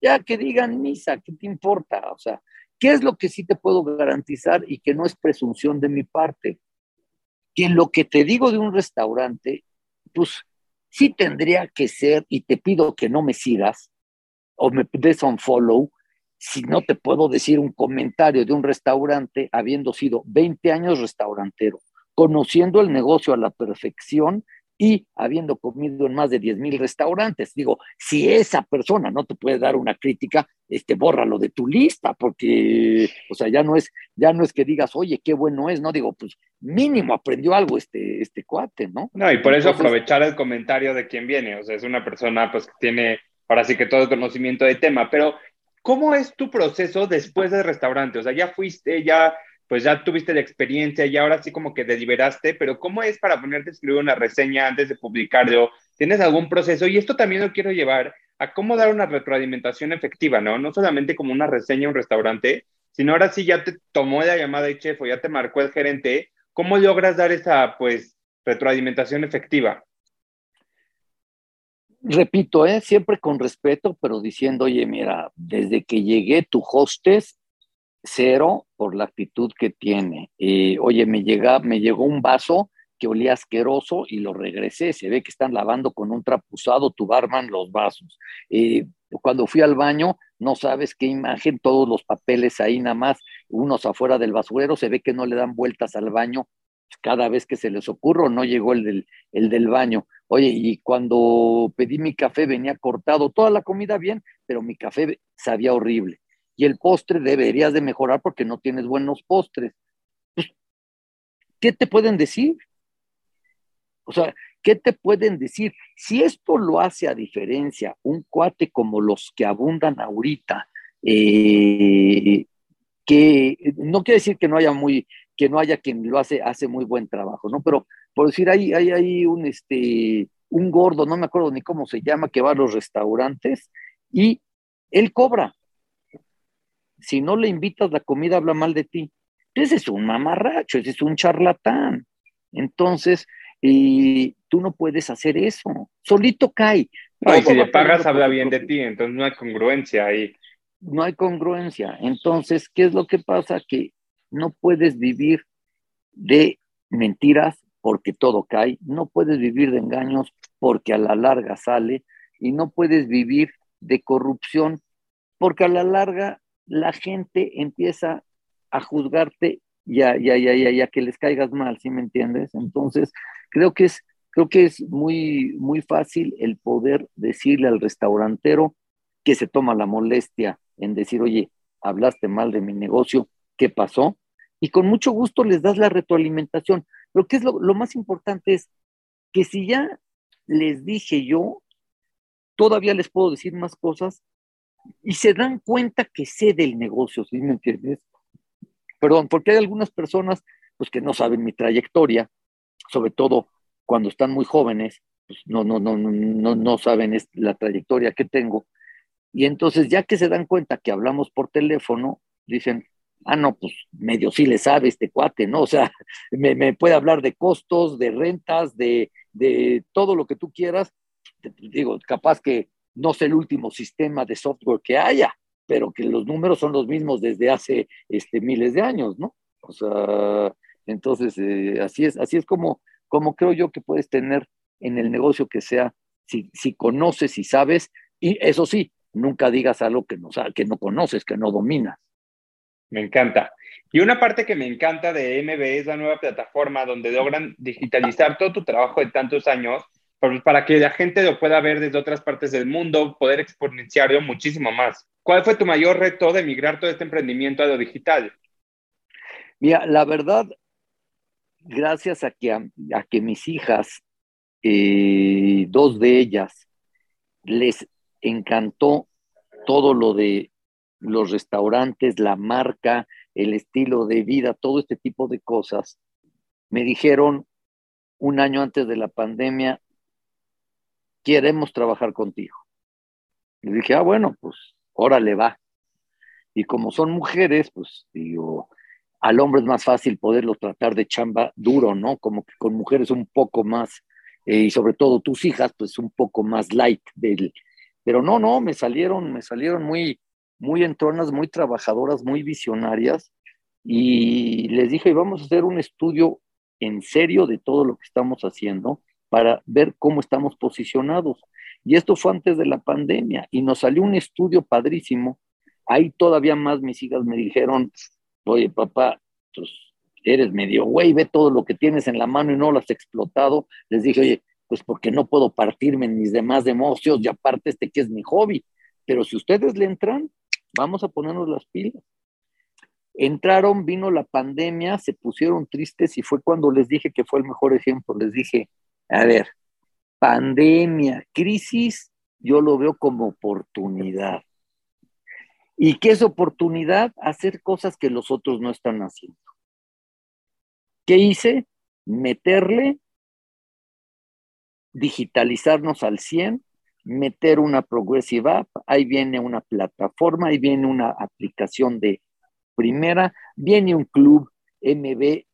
ya que digan misa, ¿qué te importa? O sea, ¿qué es lo que sí te puedo garantizar y que no es presunción de mi parte? Que lo que te digo de un restaurante pues sí tendría que ser, y te pido que no me sigas o me des un follow, si no te puedo decir un comentario de un restaurante habiendo sido 20 años restaurantero, conociendo el negocio a la perfección y habiendo comido en más de 10 mil restaurantes. Digo, si esa persona no te puede dar una crítica, este, bórralo de tu lista, porque, o sea, ya no es, ya no es que digas, oye, qué bueno es, no digo, pues mínimo aprendió algo este, este cuate, ¿no? No, y por eso aprovechar el comentario de quien viene, o sea, es una persona pues que tiene, ahora sí que todo el conocimiento del tema, pero ¿cómo es tu proceso después del restaurante? O sea, ya fuiste, ya pues ya tuviste la experiencia y ahora sí como que deliberaste, pero ¿cómo es para ponerte a escribir una reseña antes de publicarlo? ¿Tienes algún proceso? Y esto también lo quiero llevar a cómo dar una retroalimentación efectiva, ¿no? No solamente como una reseña a un restaurante, sino ahora sí ya te tomó la llamada de chef o ya te marcó el gerente, ¿cómo logras dar esa, pues, retroalimentación efectiva? Repito, ¿eh? siempre con respeto, pero diciendo, oye, mira, desde que llegué tu hostes cero por la actitud que tiene. Eh, oye, me, llega, me llegó un vaso que olía asqueroso y lo regresé. Se ve que están lavando con un trapuzado tu barman los vasos. Eh, cuando fui al baño, no sabes qué imagen, todos los papeles ahí nada más, unos afuera del basurero, se ve que no le dan vueltas al baño cada vez que se les ocurre, no llegó el del, el del baño. Oye, y cuando pedí mi café venía cortado, toda la comida bien, pero mi café sabía horrible y el postre deberías de mejorar porque no tienes buenos postres. Pues, ¿Qué te pueden decir? O sea, ¿qué te pueden decir? Si esto lo hace a diferencia un cuate como los que abundan ahorita, eh, que no quiere decir que no haya muy, que no haya quien lo hace, hace muy buen trabajo, ¿no? Pero por decir, hay, hay, hay un, este, un gordo, no me acuerdo ni cómo se llama, que va a los restaurantes y él cobra. Si no le invitas la comida, habla mal de ti. Ese es un mamarracho, ese es un charlatán. Entonces, y tú no puedes hacer eso. Solito cae. y si le pagas, habla bien de ti, entonces no hay congruencia ahí. No hay congruencia. Entonces, ¿qué es lo que pasa? Que no puedes vivir de mentiras porque todo cae, no puedes vivir de engaños porque a la larga sale y no puedes vivir de corrupción porque a la larga la gente empieza a juzgarte y a, ya que les caigas mal, ¿sí me entiendes? Entonces, creo que es, que muy, fácil el poder decirle al restaurantero que se toma la molestia en decir, oye, hablaste mal de mi negocio, ¿qué pasó? Y con mucho gusto les das la retroalimentación. Pero ¿qué es lo, lo más importante? Es que si ya les dije yo, todavía les puedo decir más cosas y se dan cuenta que sé del negocio, ¿sí me entiendes? Perdón, porque hay algunas personas pues que no saben mi trayectoria, sobre todo cuando están muy jóvenes, pues no, no, no, no, no saben la trayectoria que tengo. Y entonces, ya que se dan cuenta que hablamos por teléfono, dicen, ah, no, pues medio sí le sabe este cuate, ¿no? O sea, me, me puede hablar de costos, de rentas, de, de todo lo que tú quieras. Digo, capaz que no sé el último sistema de software que haya, pero que los números son los mismos desde hace este, miles de años, ¿no? O sea, entonces, eh, así es, así es como, como creo yo que puedes tener en el negocio que sea, si, si conoces y sabes, y eso sí, nunca digas algo que no, que no conoces, que no dominas. Me encanta. Y una parte que me encanta de MB es la nueva plataforma donde logran digitalizar todo tu trabajo de tantos años para que la gente lo pueda ver desde otras partes del mundo, poder exponenciarlo muchísimo más. ¿Cuál fue tu mayor reto de migrar todo este emprendimiento a lo digital? Mira, la verdad, gracias a que, a, que mis hijas, eh, dos de ellas, les encantó todo lo de los restaurantes, la marca, el estilo de vida, todo este tipo de cosas, me dijeron un año antes de la pandemia, queremos trabajar contigo. Y dije, ah, bueno, pues órale va. Y como son mujeres, pues digo, al hombre es más fácil poderlo tratar de chamba duro, ¿no? Como que con mujeres un poco más, eh, y sobre todo tus hijas, pues un poco más light del, pero no, no, me salieron, me salieron muy, muy entronas, muy trabajadoras, muy visionarias, y les dije, vamos a hacer un estudio en serio de todo lo que estamos haciendo para ver cómo estamos posicionados. Y esto fue antes de la pandemia y nos salió un estudio padrísimo. Ahí todavía más mis hijas me dijeron, oye papá, pues eres medio güey, ve todo lo que tienes en la mano y no lo has explotado. Les dije, oye, pues porque no puedo partirme en mis demás democios y aparte este que es mi hobby. Pero si ustedes le entran, vamos a ponernos las pilas. Entraron, vino la pandemia, se pusieron tristes y fue cuando les dije que fue el mejor ejemplo. Les dije, a ver, pandemia, crisis, yo lo veo como oportunidad. ¿Y qué es oportunidad? Hacer cosas que los otros no están haciendo. ¿Qué hice? Meterle, digitalizarnos al 100 meter una Progressive App, ahí viene una plataforma, ahí viene una aplicación de primera, viene un club MB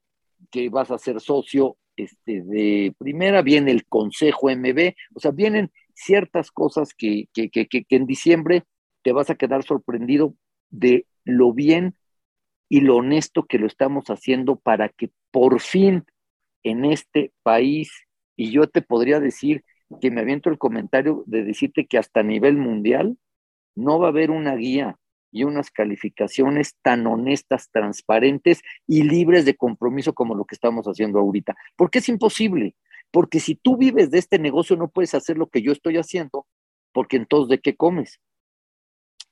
que vas a ser socio este, de primera, viene el Consejo MB, o sea, vienen ciertas cosas que, que, que, que en diciembre te vas a quedar sorprendido de lo bien y lo honesto que lo estamos haciendo para que por fin en este país, y yo te podría decir que me aviento el comentario de decirte que hasta a nivel mundial no va a haber una guía y unas calificaciones tan honestas, transparentes y libres de compromiso como lo que estamos haciendo ahorita. Porque es imposible. Porque si tú vives de este negocio no puedes hacer lo que yo estoy haciendo, porque entonces ¿de qué comes?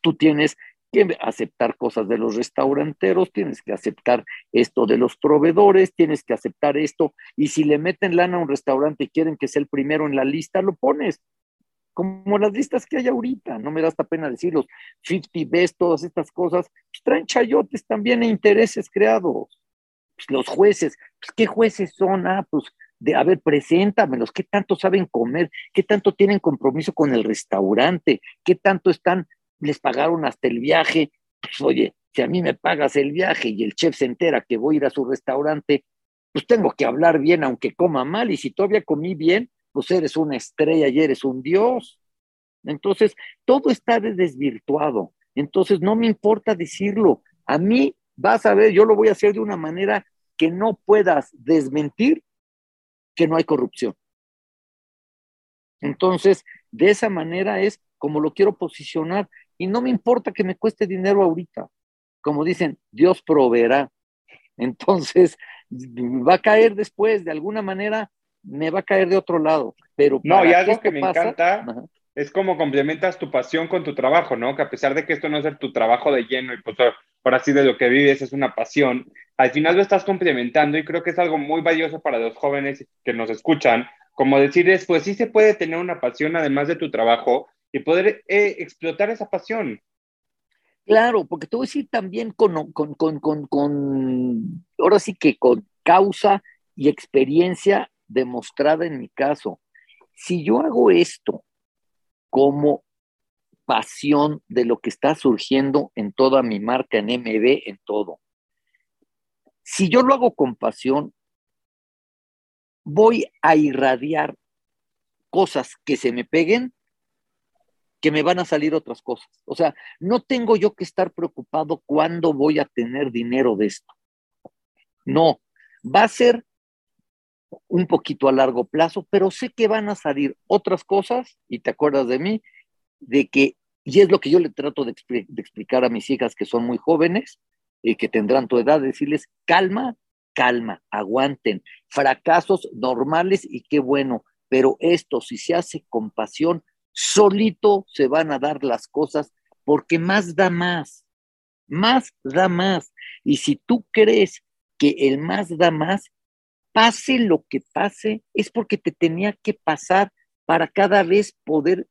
Tú tienes que aceptar cosas de los restauranteros, tienes que aceptar esto de los proveedores, tienes que aceptar esto, y si le meten lana a un restaurante y quieren que sea el primero en la lista, lo pones, como las listas que hay ahorita, no me da esta pena decirlos, 50 Best, todas estas cosas, pues traen chayotes también e intereses creados. Pues los jueces, pues ¿qué jueces son? Ah, pues de, a ver, preséntamelos, ¿qué tanto saben comer? ¿Qué tanto tienen compromiso con el restaurante? ¿Qué tanto están les pagaron hasta el viaje. Pues, oye, si a mí me pagas el viaje y el chef se entera que voy a ir a su restaurante, pues tengo que hablar bien aunque coma mal. Y si todavía comí bien, pues eres una estrella y eres un dios. Entonces, todo está desvirtuado. Entonces, no me importa decirlo. A mí, vas a ver, yo lo voy a hacer de una manera que no puedas desmentir que no hay corrupción. Entonces, de esa manera es como lo quiero posicionar y no me importa que me cueste dinero ahorita. Como dicen, Dios proveerá. Entonces, va a caer después, de alguna manera, me va a caer de otro lado. Pero no, y algo que me encanta es como complementas tu pasión con tu trabajo, ¿no? Que a pesar de que esto no es tu trabajo de lleno y pues por así de lo que vives es una pasión, al final lo estás complementando y creo que es algo muy valioso para los jóvenes que nos escuchan, como decirles, pues sí se puede tener una pasión además de tu trabajo y poder eh, explotar esa pasión. Claro, porque te voy a decir también con, con, con, con, ahora sí que con causa y experiencia demostrada en mi caso. Si yo hago esto como pasión de lo que está surgiendo en toda mi marca, en MB, en todo. Si yo lo hago con pasión, voy a irradiar cosas que se me peguen que me van a salir otras cosas. O sea, no tengo yo que estar preocupado cuándo voy a tener dinero de esto. No, va a ser un poquito a largo plazo, pero sé que van a salir otras cosas, y te acuerdas de mí, de que, y es lo que yo le trato de, explicar a mis hijas que son muy jóvenes y que tendrán tu edad, decirles, calma, calma, aguanten, fracasos normales y qué bueno, pero esto si se hace con pasión, solito se van a dar las cosas porque más da más, más da más. Y si tú crees que el más da más, pase lo que pase, es porque te tenía que pasar para cada vez poder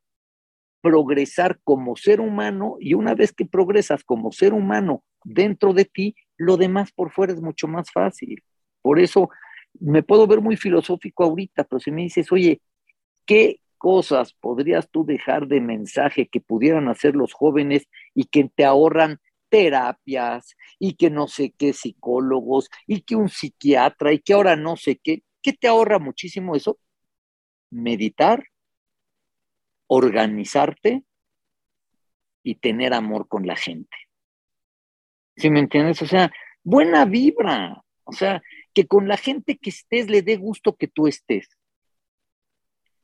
progresar como ser humano y una vez que progresas como ser humano dentro de ti, lo demás por fuera es mucho más fácil. Por eso me puedo ver muy filosófico ahorita, pero si me dices, oye, ¿qué cosas podrías tú dejar de mensaje que pudieran hacer los jóvenes y que te ahorran terapias y que no sé qué psicólogos y que un psiquiatra y que ahora no sé qué? ¿Qué te ahorra muchísimo eso? Meditar, organizarte y tener amor con la gente. ¿Sí me entiendes? O sea, buena vibra. O sea, que con la gente que estés le dé gusto que tú estés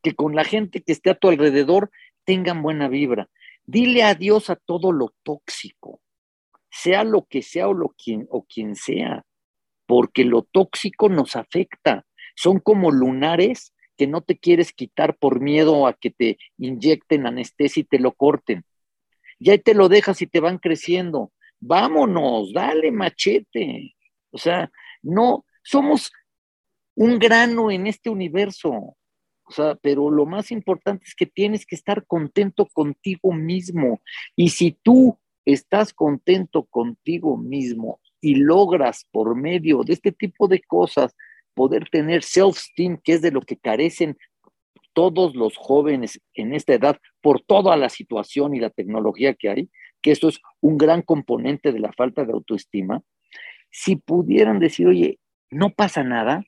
que con la gente que esté a tu alrededor tengan buena vibra. Dile adiós a todo lo tóxico, sea lo que sea o, lo quien, o quien sea, porque lo tóxico nos afecta. Son como lunares que no te quieres quitar por miedo a que te inyecten anestesia y te lo corten. Y ahí te lo dejas y te van creciendo. Vámonos, dale machete. O sea, no, somos un grano en este universo. O sea, pero lo más importante es que tienes que estar contento contigo mismo. Y si tú estás contento contigo mismo y logras por medio de este tipo de cosas poder tener self-esteem, que es de lo que carecen todos los jóvenes en esta edad por toda la situación y la tecnología que hay, que eso es un gran componente de la falta de autoestima, si pudieran decir, oye, no pasa nada,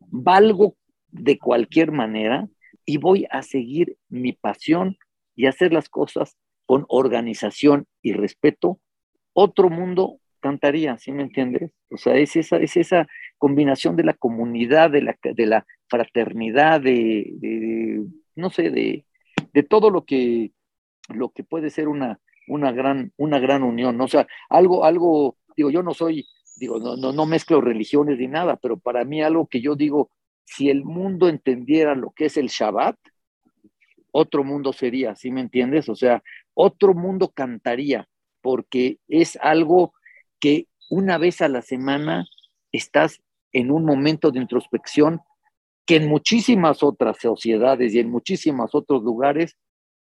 valgo de cualquier manera y voy a seguir mi pasión y hacer las cosas con organización y respeto, otro mundo cantaría, ¿sí me entiendes? O sea, es esa, es esa combinación de la comunidad, de la, de la fraternidad, de, no sé, de, de, todo lo que, lo que puede ser una, una, gran, una gran unión. O sea, algo, algo, digo, yo no soy, digo, no, no, no mezclo religiones ni nada, pero para mí algo que yo digo, si el mundo entendiera lo que es el Shabbat, otro mundo sería, ¿sí me entiendes? O sea, otro mundo cantaría. porque es algo que una vez a la semana estás en un momento de introspección que en muchísimas otras sociedades y en muchísimos otros lugares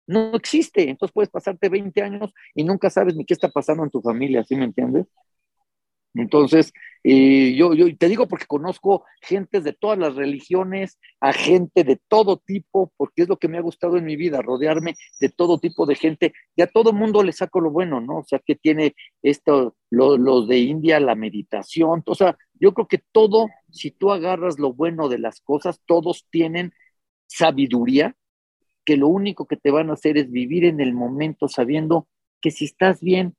no existe. Entonces puedes pasarte 20 años y nunca sabes ni qué está pasando en tu familia, ¿sí me entiendes? Entonces, eh, yo, yo te digo porque conozco gentes de todas las religiones, a gente de todo tipo, porque es lo que me ha gustado en mi vida, rodearme de todo tipo de gente, y a todo mundo le saco lo bueno, ¿no? O sea, que tiene esto, los de India, la meditación, o sea, yo creo que todo, si tú agarras lo bueno de las cosas, todos tienen sabiduría, que lo único que te van a hacer es vivir en el momento sabiendo que si estás bien,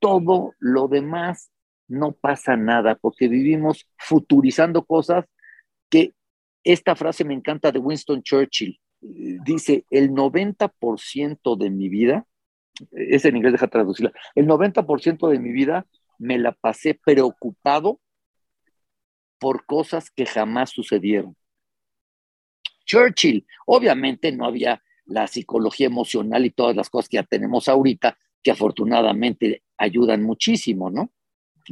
todo lo demás no pasa nada, porque vivimos futurizando cosas que esta frase me encanta de Winston Churchill. Dice, el 90% de mi vida, es en inglés, deja traducirla, el 90% de mi vida me la pasé preocupado por cosas que jamás sucedieron. Churchill, obviamente no había la psicología emocional y todas las cosas que ya tenemos ahorita, que afortunadamente ayudan muchísimo, ¿no?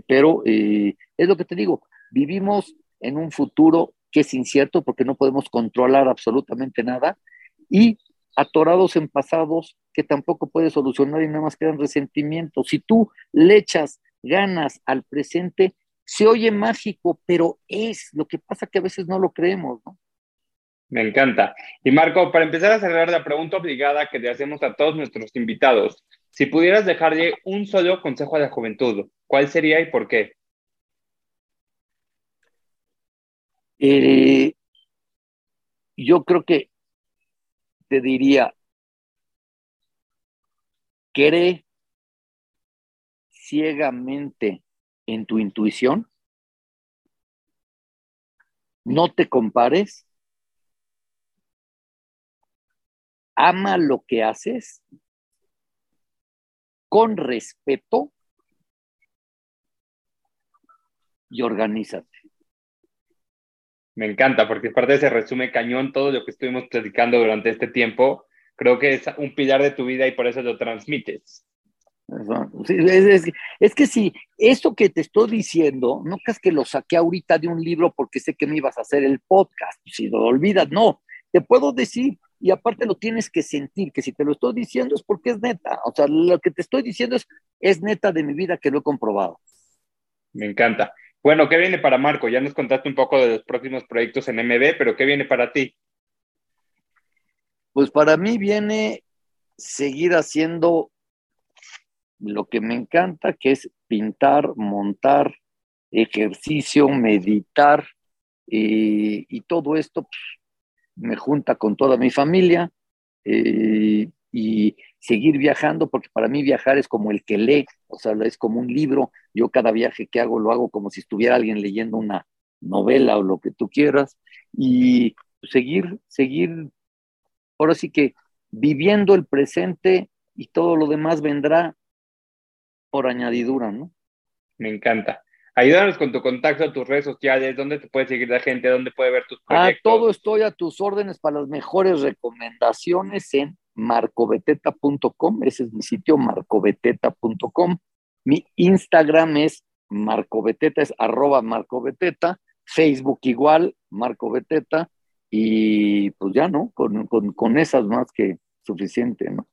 Pero eh, es lo que te digo, vivimos en un futuro que es incierto porque no podemos controlar absolutamente nada y atorados en pasados que tampoco puedes solucionar y nada más quedan resentimientos. Si tú le echas ganas al presente, se oye mágico, pero es lo que pasa que a veces no lo creemos, ¿no? Me encanta. Y Marco, para empezar a cerrar la pregunta obligada que le hacemos a todos nuestros invitados, si pudieras dejarle un solo consejo a la juventud, ¿cuál sería y por qué? Eh, yo creo que te diría, cree ciegamente en tu intuición, no te compares ama lo que haces con respeto y organízate. Me encanta, porque parte de ese resumen cañón todo lo que estuvimos platicando durante este tiempo. Creo que es un pilar de tu vida y por eso lo transmites. es, que si eso que te estoy diciendo, no creas que lo saqué ahorita de un libro porque sé que me ibas a hacer el podcast. Si lo olvidas, no. Te puedo decir, y aparte lo tienes que sentir, que si te lo estoy diciendo es porque es neta. O sea, lo que te estoy diciendo es, es neta de mi vida que lo he comprobado. Me encanta. Bueno, ¿qué viene para Marco? Ya nos contaste un poco de los próximos proyectos en MB, pero ¿qué viene para ti? Pues para mí viene seguir haciendo lo que me encanta, que es pintar, montar, ejercicio, meditar y, todo esto pues, me junta con toda mi familia eh, y seguir viajando, porque para mí viajar es como el que lee, o sea, es como un libro. Yo cada viaje que hago lo hago como si estuviera alguien leyendo una novela o lo que tú quieras, y seguir, seguir, ahora sí que viviendo el presente y todo lo demás vendrá por añadidura, ¿no? Me encanta. Ayúdanos con tu contacto, tus redes sociales, dónde te puede seguir la gente, dónde puede ver tus ah, proyectos. Ah, todo estoy a tus órdenes para las mejores recomendaciones en marcobeteta.com, ese es mi sitio, marcobeteta.com. Mi Instagram es marcobeteta, es arroba marcobeteta, Facebook igual, marcobeteta, y pues ya, ¿no? Con, con, con esas más que suficiente, ¿no?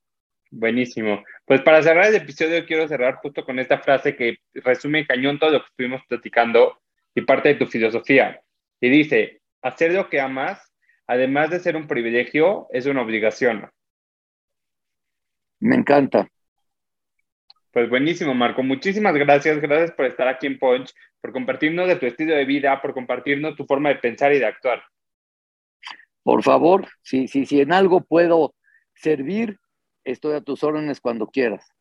Buenísimo. Pues para cerrar el episodio quiero cerrar justo con esta frase que resume cañón todo lo que estuvimos platicando y parte de tu filosofía. Y dice, hacer lo que amas, además de ser un privilegio, es una obligación. Me encanta. Pues buenísimo, Marco. Muchísimas gracias. Gracias por estar aquí en Punch, por compartirnos de tu estilo de vida, por compartirnos tu forma de pensar y de actuar. Por favor, si, si, si en algo puedo servir, estoy a tus órdenes cuando quieras.